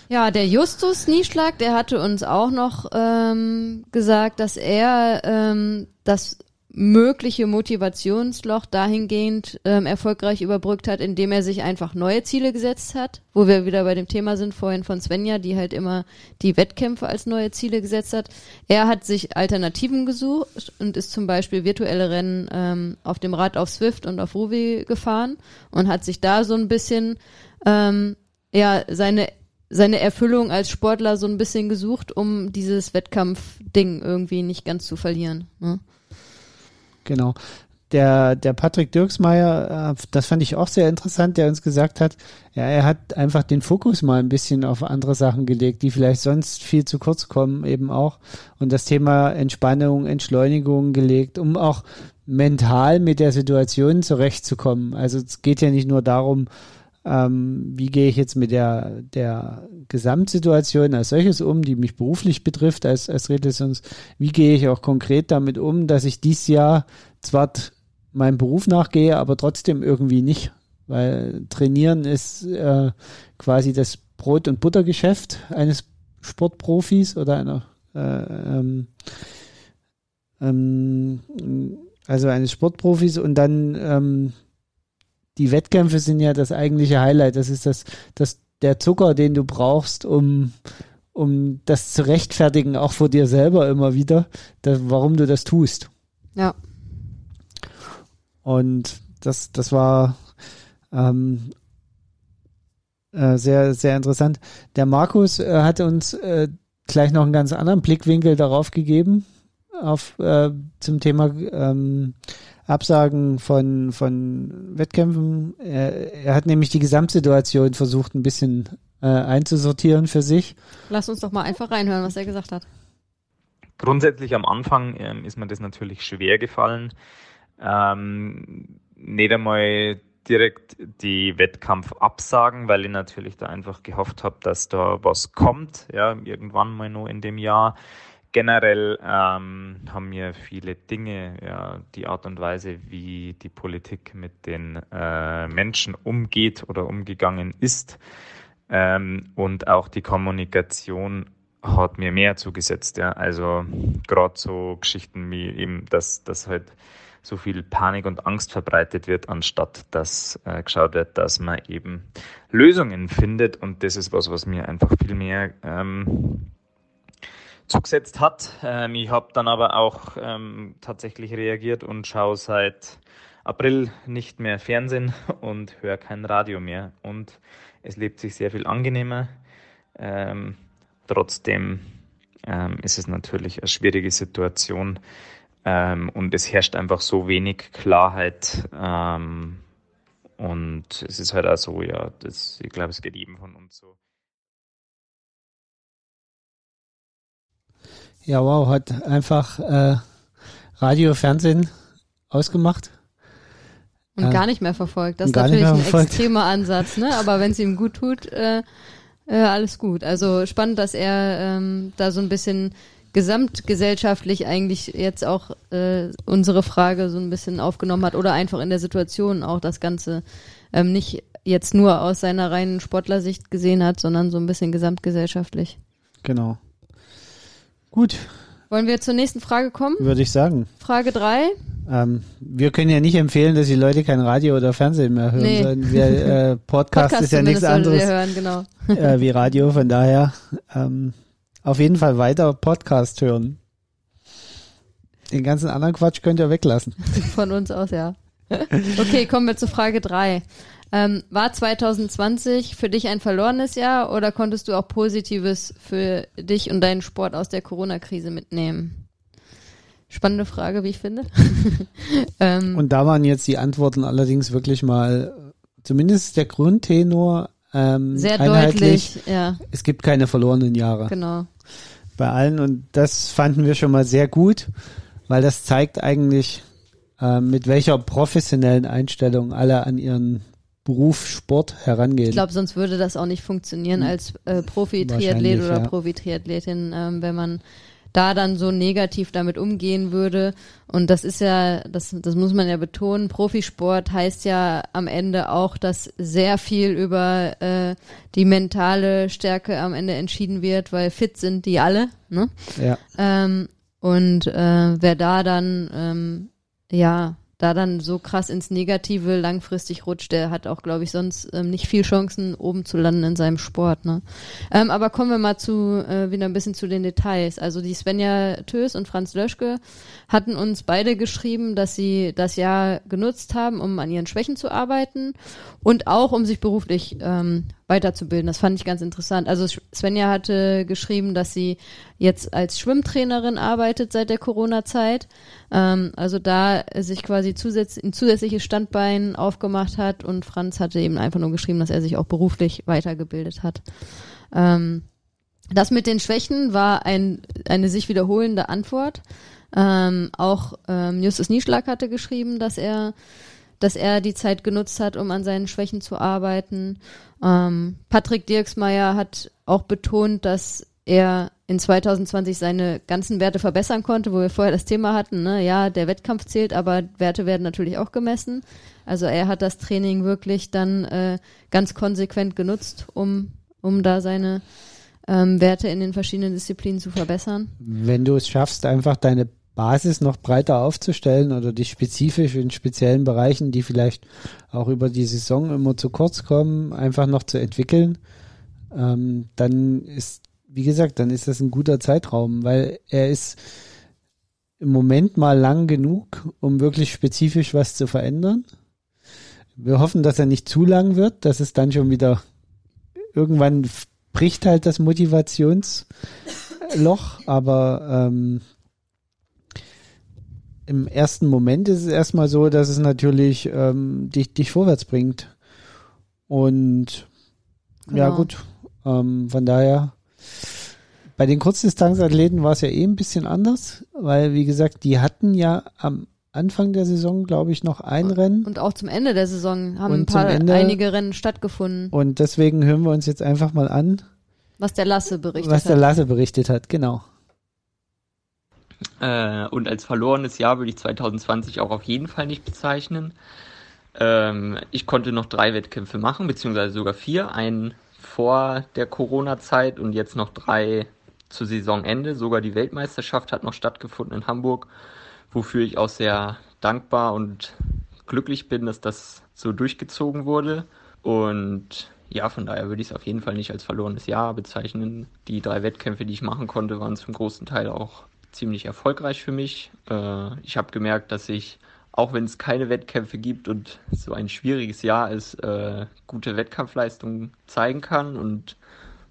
Ja, der Justus Nieschlag, der hatte uns auch noch ähm, gesagt, dass er ähm, das mögliche Motivationsloch dahingehend ähm, erfolgreich überbrückt hat, indem er sich einfach neue Ziele gesetzt hat, wo wir wieder bei dem Thema sind vorhin von Svenja, die halt immer die Wettkämpfe als neue Ziele gesetzt hat. Er hat sich Alternativen gesucht und ist zum Beispiel virtuelle Rennen ähm, auf dem Rad auf Swift und auf Ruby gefahren und hat sich da so ein bisschen ähm, ja seine seine Erfüllung als Sportler so ein bisschen gesucht, um dieses Wettkampfding irgendwie nicht ganz zu verlieren. Ne? Genau. Der, der Patrick Dirksmeier, äh, das fand ich auch sehr interessant, der uns gesagt hat, ja, er hat einfach den Fokus mal ein bisschen auf andere Sachen gelegt, die vielleicht sonst viel zu kurz kommen, eben auch. Und das Thema Entspannung, Entschleunigung gelegt, um auch mental mit der Situation zurechtzukommen. Also es geht ja nicht nur darum, ähm, wie gehe ich jetzt mit der, der Gesamtsituation als solches um, die mich beruflich betrifft als, als Redelsons, wie gehe ich auch konkret damit um, dass ich dieses Jahr zwar meinem Beruf nachgehe, aber trotzdem irgendwie nicht, weil trainieren ist äh, quasi das Brot- und Buttergeschäft eines Sportprofis oder einer äh, ähm, ähm, also eines Sportprofis und dann ähm, die Wettkämpfe sind ja das eigentliche Highlight. Das ist das, das der Zucker, den du brauchst, um, um das zu rechtfertigen, auch vor dir selber immer wieder, das, warum du das tust. Ja. Und das, das war ähm, äh, sehr, sehr interessant. Der Markus äh, hat uns äh, gleich noch einen ganz anderen Blickwinkel darauf gegeben, auf, äh, zum Thema ähm, Absagen von, von Wettkämpfen. Er, er hat nämlich die Gesamtsituation versucht, ein bisschen äh, einzusortieren für sich. Lass uns doch mal einfach reinhören, was er gesagt hat. Grundsätzlich am Anfang ähm, ist mir das natürlich schwer gefallen. Ähm, nicht einmal direkt die Wettkampf absagen, weil ich natürlich da einfach gehofft habe, dass da was kommt, ja, irgendwann mal nur in dem Jahr generell ähm, haben mir viele Dinge, ja, die Art und Weise, wie die Politik mit den äh, Menschen umgeht oder umgegangen ist ähm, und auch die Kommunikation hat mir mehr zugesetzt. Ja. Also gerade so Geschichten wie eben, dass, dass halt so viel Panik und Angst verbreitet wird, anstatt dass äh, geschaut wird, dass man eben Lösungen findet. Und das ist was, was mir einfach viel mehr ähm, zugesetzt hat. Ähm, ich habe dann aber auch ähm, tatsächlich reagiert und schaue seit April nicht mehr Fernsehen und höre kein Radio mehr. Und es lebt sich sehr viel angenehmer. Ähm, trotzdem ähm, ist es natürlich eine schwierige Situation ähm, und es herrscht einfach so wenig Klarheit. Ähm, und es ist halt auch so, ja, das, ich glaube, es geht jedem von uns so. Ja, wow, hat einfach äh, Radio, Fernsehen ausgemacht. Und äh, gar nicht mehr verfolgt. Das ist natürlich ein extremer Ansatz, ne? Aber wenn es ihm gut tut, äh, äh, alles gut. Also spannend, dass er ähm, da so ein bisschen gesamtgesellschaftlich eigentlich jetzt auch äh, unsere Frage so ein bisschen aufgenommen hat oder einfach in der Situation auch das Ganze ähm, nicht jetzt nur aus seiner reinen Sportlersicht gesehen hat, sondern so ein bisschen gesamtgesellschaftlich. Genau. Gut. Wollen wir zur nächsten Frage kommen? Würde ich sagen. Frage drei. Ähm, wir können ja nicht empfehlen, dass die Leute kein Radio oder Fernsehen mehr hören, Nee. sondern wir, äh, Podcast, Podcast ist ja nichts anderes hören, genau. äh, wie Radio, von daher ähm, auf jeden Fall weiter Podcast hören. Den ganzen anderen Quatsch könnt ihr weglassen. Von uns aus, ja. Okay, kommen wir zu Frage drei. Ähm, war 2020 für dich ein verlorenes Jahr oder konntest du auch Positives für dich und deinen Sport aus der Corona-Krise mitnehmen? Spannende Frage, wie ich finde. ähm, Und da waren jetzt die Antworten allerdings wirklich mal, zumindest der Grundtenor, ähm, sehr einheitlich. deutlich, ja, Es gibt keine verlorenen Jahre genau. bei allen und das fanden wir schon mal sehr gut, weil das zeigt eigentlich, äh, mit welcher professionellen Einstellung alle an ihren Beruf Sport herangehen. Ich glaube, sonst würde das auch nicht funktionieren als äh, Profi-Triathlet oder ja. Profi-Triathletin, ähm, wenn man da dann so negativ damit umgehen würde. Und das ist ja, das, das muss man ja betonen, Profisport heißt ja am Ende auch, dass sehr viel über äh, die mentale Stärke am Ende entschieden wird, weil fit sind die alle. Ne? ja. Ähm, und äh, wer da dann, ähm, ja, da dann so krass ins Negative langfristig rutscht, der hat auch, glaube ich, sonst ähm, nicht viel Chancen, oben zu landen in seinem Sport. Ne? Ähm, aber kommen wir mal zu äh, wieder ein bisschen zu den Details. Also die Svenja Tös und Franz Löschke hatten uns beide geschrieben, dass sie das Jahr genutzt haben, um an ihren Schwächen zu arbeiten und auch um sich beruflich ähm, weiterzubilden. Das fand ich ganz interessant. Also Svenja hatte geschrieben, dass sie jetzt als Schwimmtrainerin arbeitet seit der Corona-Zeit. Ähm, also da sich quasi zusätz ein zusätzliches Standbein aufgemacht hat und Franz hatte eben einfach nur geschrieben, dass er sich auch beruflich weitergebildet hat. Ähm, das mit den Schwächen war ein, eine sich wiederholende Antwort. Ähm, auch ähm, Justus Nieschlag hatte geschrieben, dass er, dass er die Zeit genutzt hat, um an seinen Schwächen zu arbeiten. Ähm, Patrick Dirksmeier hat auch betont, dass er in 2020 seine ganzen Werte verbessern konnte, wo wir vorher das Thema hatten, ne? ja, der Wettkampf zählt, aber Werte werden natürlich auch gemessen. Also er hat das Training wirklich dann äh, ganz konsequent genutzt, um, um da seine ähm, Werte in den verschiedenen Disziplinen zu verbessern. Wenn du es schaffst, einfach deine Basis noch breiter aufzustellen oder dich spezifisch in speziellen Bereichen, die vielleicht auch über die Saison immer zu kurz kommen, einfach noch zu entwickeln, ähm, dann ist, wie gesagt, dann ist das ein guter Zeitraum, weil er ist im Moment mal lang genug, um wirklich spezifisch was zu verändern. Wir hoffen, dass er nicht zu lang wird, dass es dann schon wieder irgendwann bricht halt das Motivationsloch, aber ähm, im ersten Moment ist es erstmal so, dass es natürlich ähm, dich, dich vorwärts bringt. Und ja Genau. gut, ähm, von daher, bei den Kurzdistanzathleten war es ja eh ein bisschen anders, weil wie gesagt, die hatten ja am Anfang der Saison, glaube ich, noch ein Rennen. Und auch zum Ende der Saison haben Und ein paar Ende- einige Rennen stattgefunden, Und deswegen hören wir uns jetzt einfach mal an, was der Lasse berichtet was der hat. Lasse berichtet hat. Genau. Äh, und als verlorenes Jahr würde ich 2020 auch auf jeden Fall nicht bezeichnen. Ähm, ich konnte noch drei Wettkämpfe machen, beziehungsweise sogar vier. Einen vor der Corona-Zeit und jetzt noch drei zu Saisonende. Sogar die Weltmeisterschaft hat noch stattgefunden in Hamburg, wofür ich auch sehr dankbar und glücklich bin, dass das so durchgezogen wurde. Und ja, von daher würde ich es auf jeden Fall nicht als verlorenes Jahr bezeichnen. Die drei Wettkämpfe, die ich machen konnte, waren zum großen Teil auch ziemlich erfolgreich für mich. Äh, ich habe gemerkt, dass ich, auch wenn es keine Wettkämpfe gibt und so ein schwieriges Jahr ist, äh, gute Wettkampfleistungen zeigen kann. Und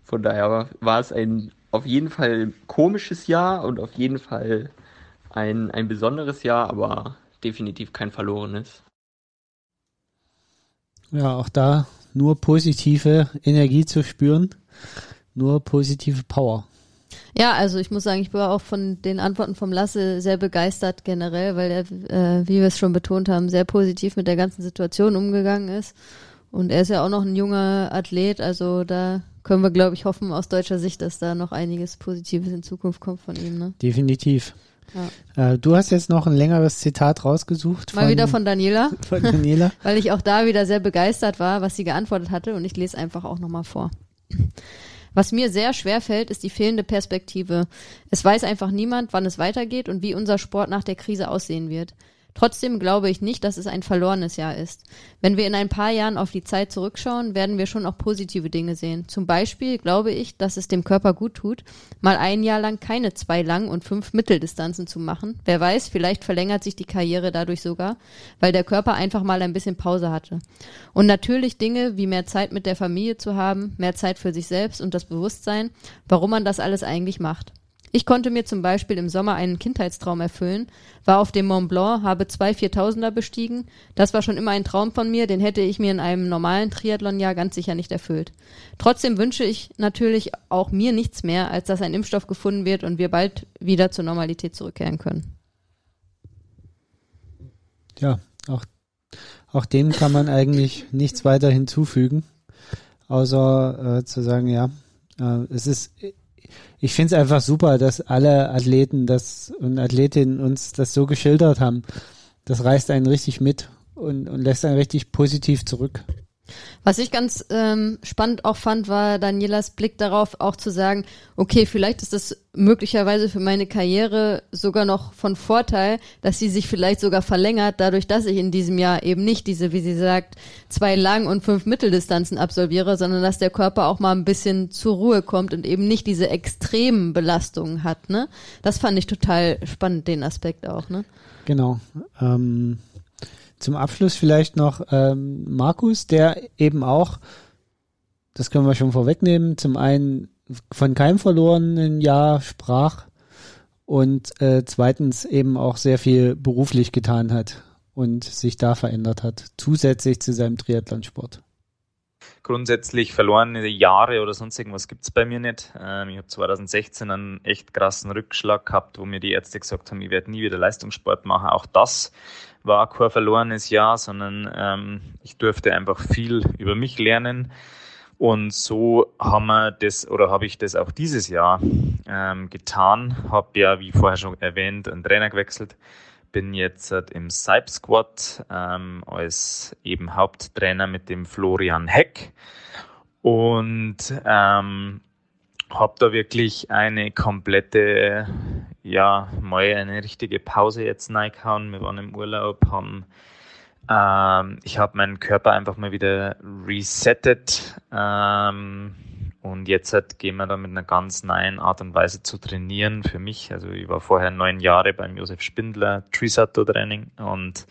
von daher war, es ein auf jeden Fall komisches Jahr und auf jeden Fall ein, ein besonderes Jahr, aber definitiv kein verlorenes. Ja, auch da nur positive Energie zu spüren, nur positive Power. Ja, also ich muss sagen, ich war auch von den Antworten vom Lasse sehr begeistert generell, weil er, äh, wie wir es schon betont haben, sehr positiv mit der ganzen Situation umgegangen ist. Und er ist ja auch noch ein junger Athlet, also da können wir, glaube ich, hoffen aus deutscher Sicht, dass da noch einiges Positives in Zukunft kommt von ihm. Ne? Definitiv. Äh, du hast jetzt noch ein längeres Zitat rausgesucht. Mal wieder von Daniela, von Daniela. weil ich auch da wieder sehr begeistert war, was sie geantwortet hatte und ich lese einfach auch nochmal vor. Was mir sehr schwer fällt, ist die fehlende Perspektive. Es weiß einfach niemand, wann es weitergeht und wie unser Sport nach der Krise aussehen wird. Trotzdem glaube ich nicht, dass es ein verlorenes Jahr ist. Wenn wir in ein paar Jahren auf die Zeit zurückschauen, werden wir schon auch positive Dinge sehen. Zum Beispiel glaube ich, dass es dem Körper gut tut, mal ein Jahr lang keine zwei Lang- und fünf Mitteldistanzen zu machen. Wer weiß, vielleicht verlängert sich die Karriere dadurch sogar, weil der Körper einfach mal ein bisschen Pause hatte. Und natürlich Dinge wie mehr Zeit mit der Familie zu haben, mehr Zeit für sich selbst und das Bewusstsein, warum man das alles eigentlich macht. Ich konnte mir zum Beispiel im Sommer einen Kindheitstraum erfüllen, war auf dem Mont Blanc, habe zwei Viertausender bestiegen. Das war schon immer ein Traum von mir, den hätte ich mir in einem normalen Triathlonjahr ganz sicher nicht erfüllt. Trotzdem wünsche ich natürlich auch mir nichts mehr, als dass ein Impfstoff gefunden wird und wir bald wieder zur Normalität zurückkehren können. Ja, auch, auch dem kann man eigentlich nichts weiter hinzufügen, außer äh, zu sagen, ja, äh, es ist ich finde es einfach super, dass alle Athleten das und Athletinnen uns das so geschildert haben. Das reißt einen richtig mit und, und lässt einen richtig positiv zurück. Was ich ganz ähm, spannend auch fand, war Danielas Blick darauf, auch zu sagen, okay, vielleicht ist das möglicherweise für meine Karriere sogar noch von Vorteil, dass sie sich vielleicht sogar verlängert, dadurch, dass ich in diesem Jahr eben nicht diese, wie sie sagt, zwei Lang- und fünf Mitteldistanzen absolviere, sondern dass der Körper auch mal ein bisschen zur Ruhe kommt und eben nicht diese extremen Belastungen hat. Ne? Das fand ich total spannend, den Aspekt auch. Ne? Genau. Ähm zum Abschluss vielleicht noch ähm, Markus, der eben auch, das können wir schon vorwegnehmen, zum einen von keinem verlorenen Jahr sprach und äh, zweitens eben auch sehr viel beruflich getan hat und sich da verändert hat, zusätzlich zu seinem Triathlonsport. Grundsätzlich verlorene Jahre oder sonst irgendwas gibt es bei mir nicht. Ähm, ich habe 2016 einen echt krassen Rückschlag gehabt, wo mir die Ärzte gesagt haben, ich werde nie wieder Leistungssport machen. Auch das war kein verlorenes Jahr, sondern ähm, ich durfte einfach viel über mich lernen. Und so haben wir das oder habe ich das auch dieses Jahr ähm, getan. Habe ja, wie vorher schon erwähnt, einen Trainer gewechselt. Bin jetzt im Cyp Squad ähm, als eben Haupttrainer mit dem Florian Heck und ähm, habe da wirklich eine komplette, ja, mal eine richtige Pause jetzt reingehauen. Wir waren im Urlaub, haben, ähm, ich habe meinen Körper einfach mal wieder resettet ähm, und jetzt gehen wir da mit einer ganz neuen Art und Weise zu trainieren für mich. Also ich war vorher neun Jahre beim Josef Spindler Trisato Training und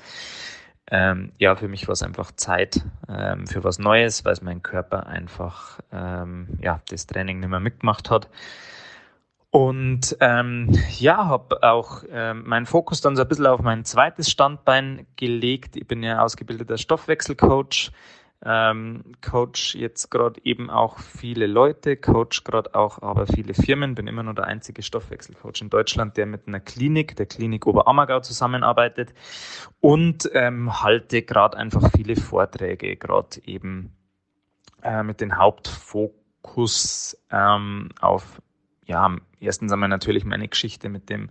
ähm, ja, für mich war es einfach Zeit ähm, für was Neues, weil mein Körper einfach ähm, ja, das Training nicht mehr mitgemacht hat. Und ähm, ja, habe auch ähm, meinen Fokus dann so ein bisschen auf mein zweites Standbein gelegt. Ich bin ja ausgebildeter Stoffwechselcoach ähm, coach jetzt gerade eben auch viele Leute, coach gerade auch aber viele Firmen, bin immer nur der einzige Stoffwechselcoach in Deutschland, der mit einer Klinik, der Klinik Oberammergau zusammenarbeitet und ähm, halte gerade einfach viele Vorträge, gerade eben äh, mit dem Hauptfokus ähm, auf, ja, erstens einmal natürlich meine Geschichte mit dem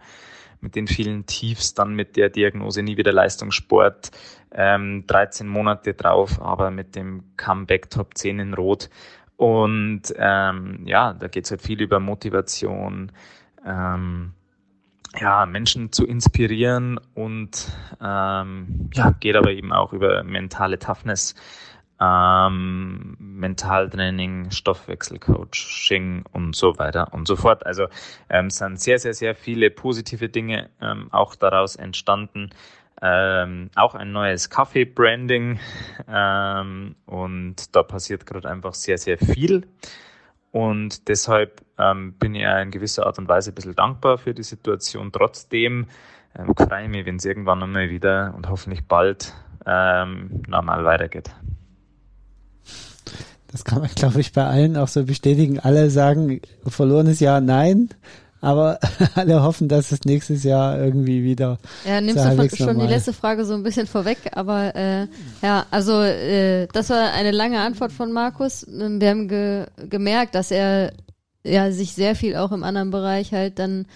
mit den vielen Tiefs, dann mit der Diagnose nie wieder Leistungssport, ähm, 13 Monate drauf, aber mit dem Comeback Top 10 in Rot. Und ähm, ja, da geht es halt viel über Motivation, ähm, ja, Menschen zu inspirieren und ähm, ja, geht aber eben auch über mentale Toughness ähm, Mentaltraining, Stoffwechselcoaching und so weiter und so fort. Also ähm, sind sehr, sehr, sehr viele positive Dinge ähm, auch daraus entstanden. Ähm, auch ein neues Kaffee-Branding ähm, und da passiert gerade einfach sehr, sehr viel. Und deshalb ähm, bin ich in gewisser Art und Weise ein bisschen dankbar für die Situation. Trotzdem ähm, freue ich mich, wenn es irgendwann einmal wieder und hoffentlich bald ähm, normal weitergeht. Das kann man, glaube ich, bei allen auch so bestätigen. Alle sagen, verlorenes Jahr nein, aber alle hoffen, dass es nächstes Jahr irgendwie wieder. Ja, nimmst du schon normal. die letzte Frage so ein bisschen vorweg, aber äh, ja, also äh, das war eine lange Antwort von Markus. Wir haben ge gemerkt, dass er ja sich sehr viel auch im anderen Bereich halt dann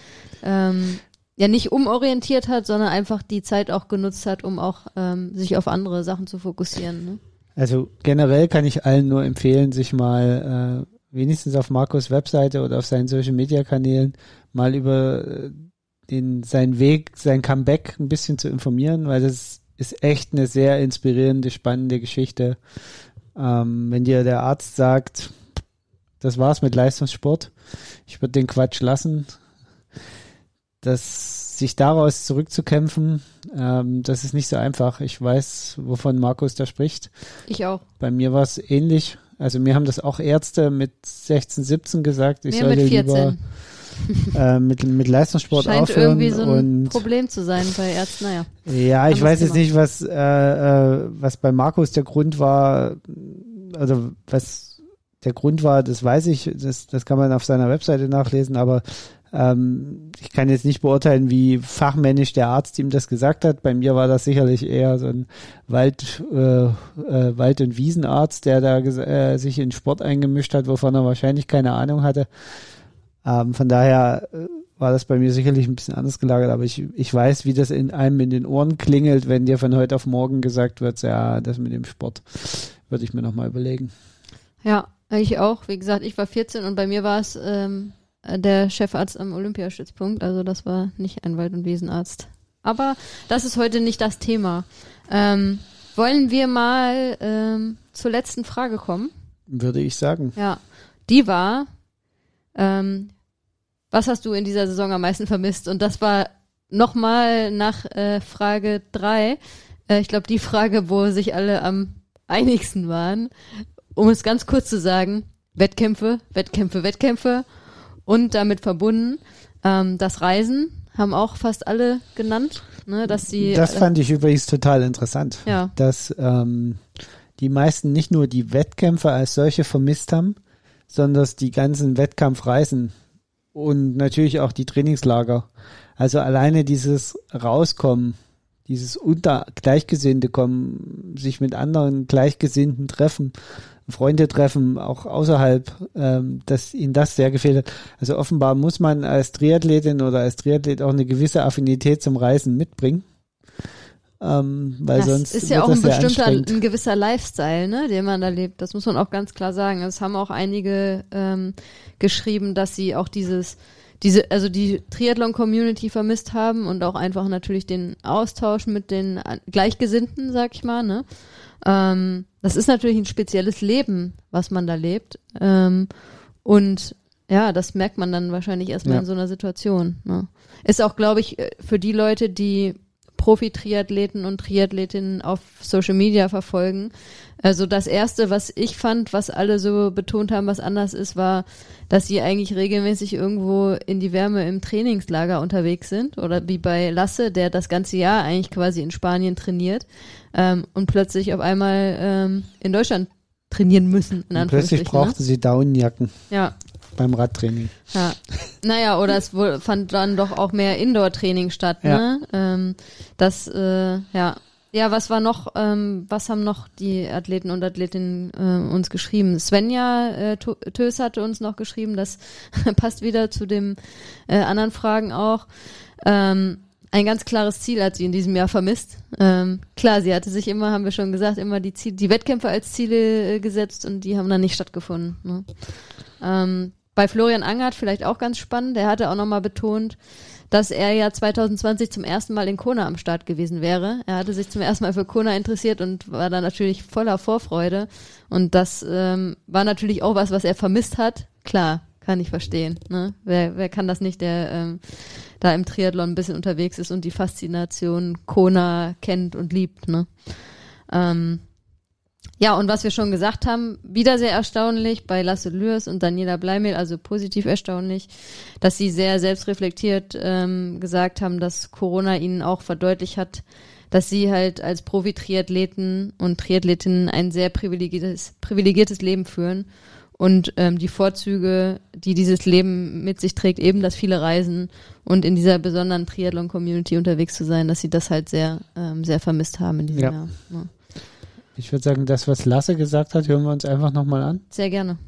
ähm, ja nicht umorientiert hat, sondern einfach die Zeit auch genutzt hat, um auch ähm, sich auf andere Sachen zu fokussieren. Ne? Also generell kann ich allen nur empfehlen, sich mal äh, wenigstens auf Markus Webseite oder auf seinen Social Media Kanälen mal über äh, den, seinen Weg, sein Comeback ein bisschen zu informieren, weil das ist echt eine sehr inspirierende, spannende Geschichte. Ähm, wenn dir der Arzt sagt, das war's mit Leistungssport, ich würde den Quatsch lassen, dass sich daraus zurückzukämpfen, ähm, das ist nicht so einfach. Ich weiß, wovon Markus da spricht. Ich auch. Bei mir war es ähnlich. Also mir haben das auch Ärzte mit 16, 17 gesagt, ich sollte lieber äh, mit, mit Leistungssport Scheint aufhören. irgendwie so ein Problem zu sein bei Ärzten, naja. ja, ich weiß jetzt nicht, was, äh, äh, was bei Markus der Grund war, also was der Grund war, das weiß ich, das, das kann man auf seiner Webseite nachlesen, aber ähm, ich kann jetzt nicht beurteilen, wie fachmännisch der Arzt ihm das gesagt hat. Bei mir war das sicherlich eher so ein Wald, äh, äh, Wald- und Wiesenarzt, der da äh, sich in Sport eingemischt hat, wovon er wahrscheinlich keine Ahnung hatte. Ähm, von daher äh, war das bei mir sicherlich ein bisschen anders gelagert, aber ich, ich weiß, wie das in einem in den Ohren klingelt, wenn dir von heute auf morgen gesagt wird, ja, das mit dem Sport würde ich mir nochmal überlegen. Ja, ich auch. Wie gesagt, ich war 14 und bei mir war es ähm, der Chefarzt am Olympiastützpunkt. Also das war nicht ein Wald- und Wiesenarzt. Aber das ist heute nicht das Thema. Ähm, wollen wir mal ähm, zur letzten Frage kommen? Würde ich sagen. Ja, die war, ähm, was hast du in dieser Saison am meisten vermisst? Und das war nochmal nach äh, Frage drei. Äh, ich glaube, die Frage, wo sich alle am einigsten waren. Um es ganz kurz zu sagen, Wettkämpfe, Wettkämpfe, Wettkämpfe und damit verbunden ähm, das Reisen haben auch fast alle genannt, ne, dass sie Das fand ich übrigens total interessant. ja dass ähm, die meisten nicht nur die Wettkämpfe als solche vermisst haben, sondern dass die ganzen Wettkampfreisen und natürlich auch die Trainingslager. Also alleine dieses Rauskommen, dieses unter Gleichgesinnte kommen, sich mit anderen Gleichgesinnten treffen, Freunde treffen, auch außerhalb, ähm, dass ihnen das sehr gefehlt hat. Also offenbar muss man als Triathletin oder als Triathlet auch eine gewisse Affinität zum Reisen mitbringen. Ähm, weil das sonst ist ja auch ein bestimmter, ein gewisser Lifestyle, ne, den man da lebt. Das muss man auch ganz klar sagen. Es haben auch einige ähm, geschrieben, dass sie auch dieses, diese, also die Triathlon-Community vermisst haben und auch einfach natürlich den Austausch mit den Gleichgesinnten, sag ich mal, ne. Ähm, das ist natürlich ein spezielles Leben, was man da lebt. Ähm, und ja, das merkt man dann wahrscheinlich erstmal Ja. in so einer Situation. Ne? Ist auch, glaube ich, äh, für die Leute, die Profi-Triathleten und Triathletinnen auf Social Media verfolgen. Also das erste, was ich fand, was alle so betont haben, was anders ist, war, dass sie eigentlich regelmäßig irgendwo in die Wärme im Trainingslager unterwegs sind oder wie bei Lasse, der das ganze Jahr eigentlich quasi in Spanien trainiert ähm, und plötzlich auf einmal ähm, in Deutschland trainieren müssen. In Und plötzlich Anführungsstrichen, brauchte sie Daunenjacken ne? Ja, beim Radtraining. ja. Naja, oder es wohl, fand dann doch auch mehr Indoor-Training statt, Ja. ne? Ähm, das, äh, ja. Ja, was war noch, ähm, was haben noch die Athleten und Athletinnen äh, uns geschrieben? Svenja äh, Tö- Tös hatte uns noch geschrieben, das passt wieder zu den äh, anderen Fragen auch. Ähm, ein ganz klares Ziel hat sie in diesem Jahr vermisst. Ähm, klar, sie hatte sich immer, haben wir schon gesagt, immer die, Ziel, die Wettkämpfe als Ziele äh, gesetzt und die haben dann nicht stattgefunden. Ne? Ähm, bei Florian Angert vielleicht auch ganz spannend. Der hatte auch nochmal betont, dass er ja 2020 zum ersten Mal in Kona am Start gewesen wäre. Er hatte sich zum ersten Mal für Kona interessiert und war da natürlich voller Vorfreude. Und das ähm, war natürlich auch was, was er vermisst hat. Klar, kann ich verstehen. Ne? Wer, wer kann das nicht, der ähm, da im Triathlon ein bisschen unterwegs ist und die Faszination Kona kennt und liebt. Ne? Ähm, ja, und was wir schon gesagt haben, wieder sehr erstaunlich bei Lasse Lürs und Daniela Bleimehl, also positiv erstaunlich, dass sie sehr selbstreflektiert ähm, gesagt haben, dass Corona ihnen auch verdeutlicht hat, dass sie halt als Profi-Triathleten und Triathletinnen ein sehr privilegiertes, privilegiertes Leben führen und ähm, die Vorzüge, die dieses Leben mit sich trägt, eben das viele Reisen und in dieser besonderen Triathlon-Community unterwegs zu sein, dass sie das halt sehr, ähm, sehr vermisst haben in diesem Ja. Jahr. Ja. Ich würde sagen, das, was Lasse gesagt hat, hören wir uns einfach nochmal an. Sehr gerne.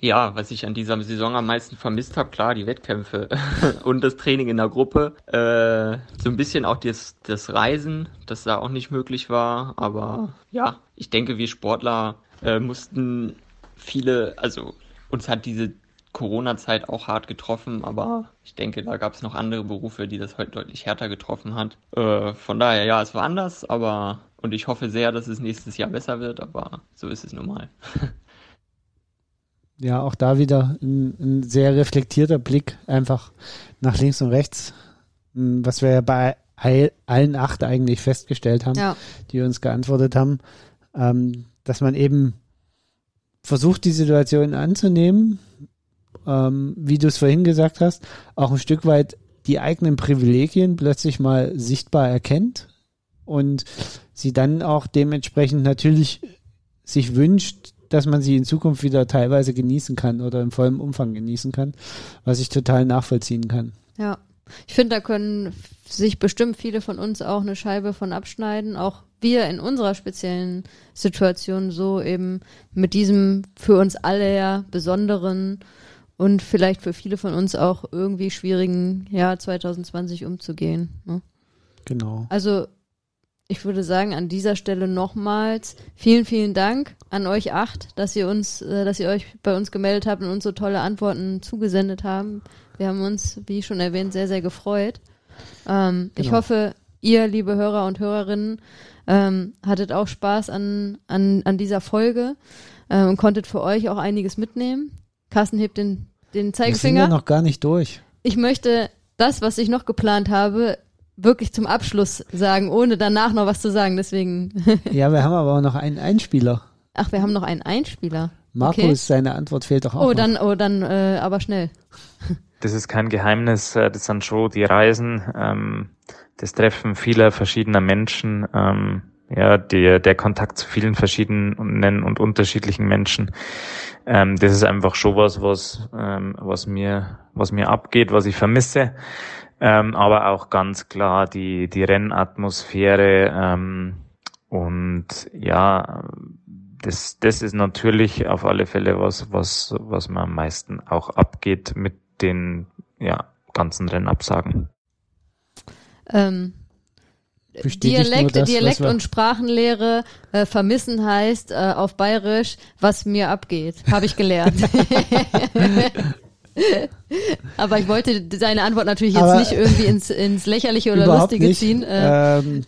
Ja, was ich an dieser Saison am meisten vermisst habe, klar, die Wettkämpfe und das Training in der Gruppe. Äh, so ein bisschen auch das, das Reisen, das da auch nicht möglich war. Aber ja, ich denke, wir Sportler äh, mussten viele, also uns hat diese Corona-Zeit auch hart getroffen, aber ich denke, da gab es noch andere Berufe, die das heute deutlich härter getroffen hat. Äh, von daher, ja, es war anders, aber und ich hoffe sehr, dass es nächstes Jahr besser wird, aber so ist es nun mal. ja, auch da wieder ein, ein, sehr reflektierter Blick einfach nach links und rechts, hm, was wir ja bei allen acht eigentlich festgestellt haben, ja. die uns geantwortet haben, ähm, dass man eben versucht, die Situation anzunehmen, ähm, wie du es vorhin gesagt hast, auch ein Stück weit die eigenen Privilegien plötzlich mal sichtbar erkennt und sie dann auch dementsprechend natürlich sich wünscht, dass man sie in Zukunft wieder teilweise genießen kann oder in vollem Umfang genießen kann, was ich total nachvollziehen kann. Ja, ich finde, da können sich bestimmt viele von uns auch eine Scheibe von abschneiden, auch wir in unserer speziellen Situation so eben mit diesem für uns alle ja besonderen und vielleicht für viele von uns auch irgendwie schwierigen Jahr 2020 umzugehen. Ne? Genau. Also ich würde sagen, an dieser Stelle nochmals vielen, vielen Dank an euch acht, dass ihr uns, äh, dass ihr euch bei uns gemeldet habt und uns so tolle Antworten zugesendet haben. Wir haben uns, wie schon erwähnt, sehr, sehr gefreut. Ähm, genau. Ich hoffe, ihr, liebe Hörer und Hörerinnen, ähm, hattet auch Spaß an, an, an dieser Folge äh, und konntet für euch auch einiges mitnehmen. Carsten hebt den, den Zeigefinger. Wir sind ja noch gar nicht durch. Ich möchte das, was ich noch geplant habe, wirklich zum Abschluss sagen, ohne danach noch was zu sagen. Deswegen. ja, wir haben aber auch noch einen Einspieler. Ach, wir haben noch einen Einspieler. Markus, okay. seine Antwort fehlt doch auch. Oh, dann, oh, dann, äh, aber schnell. Das ist kein Geheimnis. Äh, das sind schon die Reisen, ähm, das Treffen vieler verschiedener Menschen, ähm, ja, der, der Kontakt zu vielen verschiedenen und unterschiedlichen Menschen. Ähm, das ist einfach schon was, was, ähm, was mir, was mir abgeht, was ich vermisse ähm, aber auch ganz klar die, die Rennatmosphäre ähm, und ja, das, das ist natürlich auf alle Fälle was, was, was mir am meisten auch abgeht mit den ja, ganzen Rennabsagen. Ähm, Dialekt, das, Dialekt und Sprachenlehre äh, vermissen heißt äh, auf Bayerisch, was mir abgeht, habe ich gelernt. Aber ich wollte seine Antwort natürlich jetzt Aber nicht irgendwie ins, ins Lächerliche oder Lustige nicht. ziehen. Äh. Ähm,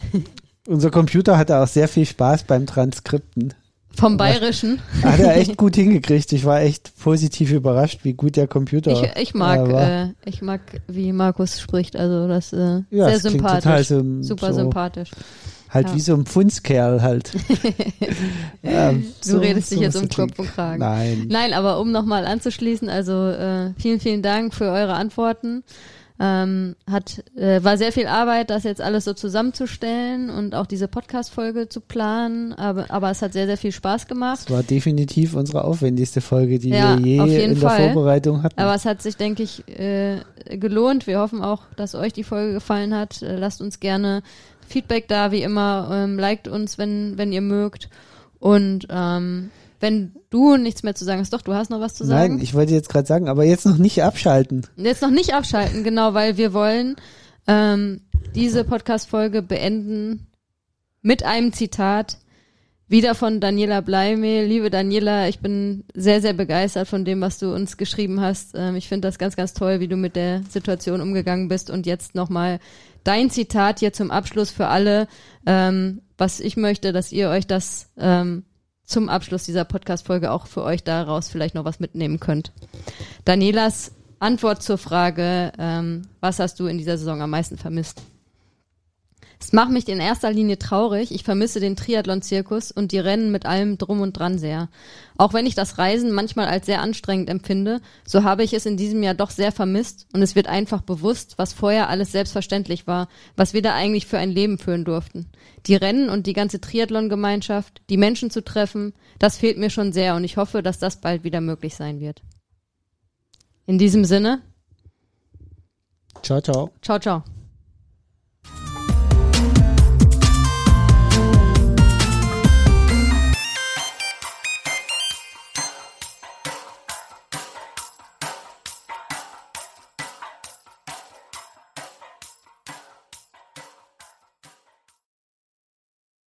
unser Computer hatte auch sehr viel Spaß beim Transkripten. Vom Bayerischen. Hat er echt gut hingekriegt. Ich war echt positiv überrascht, wie gut der Computer Ich, ich mag, äh, ich mag, wie Markus spricht. Also das äh, ja, sehr sympathisch. So, Super so sympathisch. Halt ja. wie so ein Pfundskerl halt. ähm, du so, redest dich jetzt um Kopf und Kragen. Nein. Nein, aber um nochmal anzuschließen, also äh, vielen, vielen Dank für eure Antworten. Ähm, hat äh, war sehr viel Arbeit, das jetzt alles so zusammenzustellen und auch diese Podcast-Folge zu planen, aber, aber es hat sehr, sehr viel Spaß gemacht. Es war definitiv unsere aufwendigste Folge, die ja, wir je in Fall. der Vorbereitung hatten. Aber es hat sich, denke ich, äh, gelohnt. Wir hoffen auch, dass euch die Folge gefallen hat. Äh, lasst uns gerne Feedback da, wie immer. Ähm, liked uns, wenn, wenn ihr mögt. Und ähm, wenn du nichts mehr zu sagen hast, doch, du hast noch was zu sagen. Nein, ich wollte jetzt gerade sagen, aber jetzt noch nicht abschalten. Jetzt noch nicht abschalten, genau, weil wir wollen ähm, diese Podcast-Folge beenden mit einem Zitat wieder von Daniela Bleimehl. Liebe Daniela, ich bin sehr, sehr begeistert von dem, was du uns geschrieben hast. Ähm, ich finde das ganz, ganz toll, wie du mit der Situation umgegangen bist. Und jetzt nochmal dein Zitat hier zum Abschluss für alle, ähm, was ich möchte, dass ihr euch das ähm, zum Abschluss dieser Podcast-Folge auch für euch daraus vielleicht noch was mitnehmen könnt. Danielas Antwort zur Frage, ähm, was hast du in dieser Saison am meisten vermisst? Es macht mich in erster Linie traurig. Ich vermisse den Triathlon-Zirkus und die Rennen mit allem drum und dran sehr. Auch wenn ich das Reisen manchmal als sehr anstrengend empfinde, so habe ich es in diesem Jahr doch sehr vermisst und es wird einfach bewusst, was vorher alles selbstverständlich war, was wir da eigentlich für ein Leben führen durften. Die Rennen und die ganze Triathlon-Gemeinschaft, die Menschen zu treffen, das fehlt mir schon sehr und ich hoffe, dass das bald wieder möglich sein wird. In diesem Sinne. Ciao, ciao. Ciao, ciao.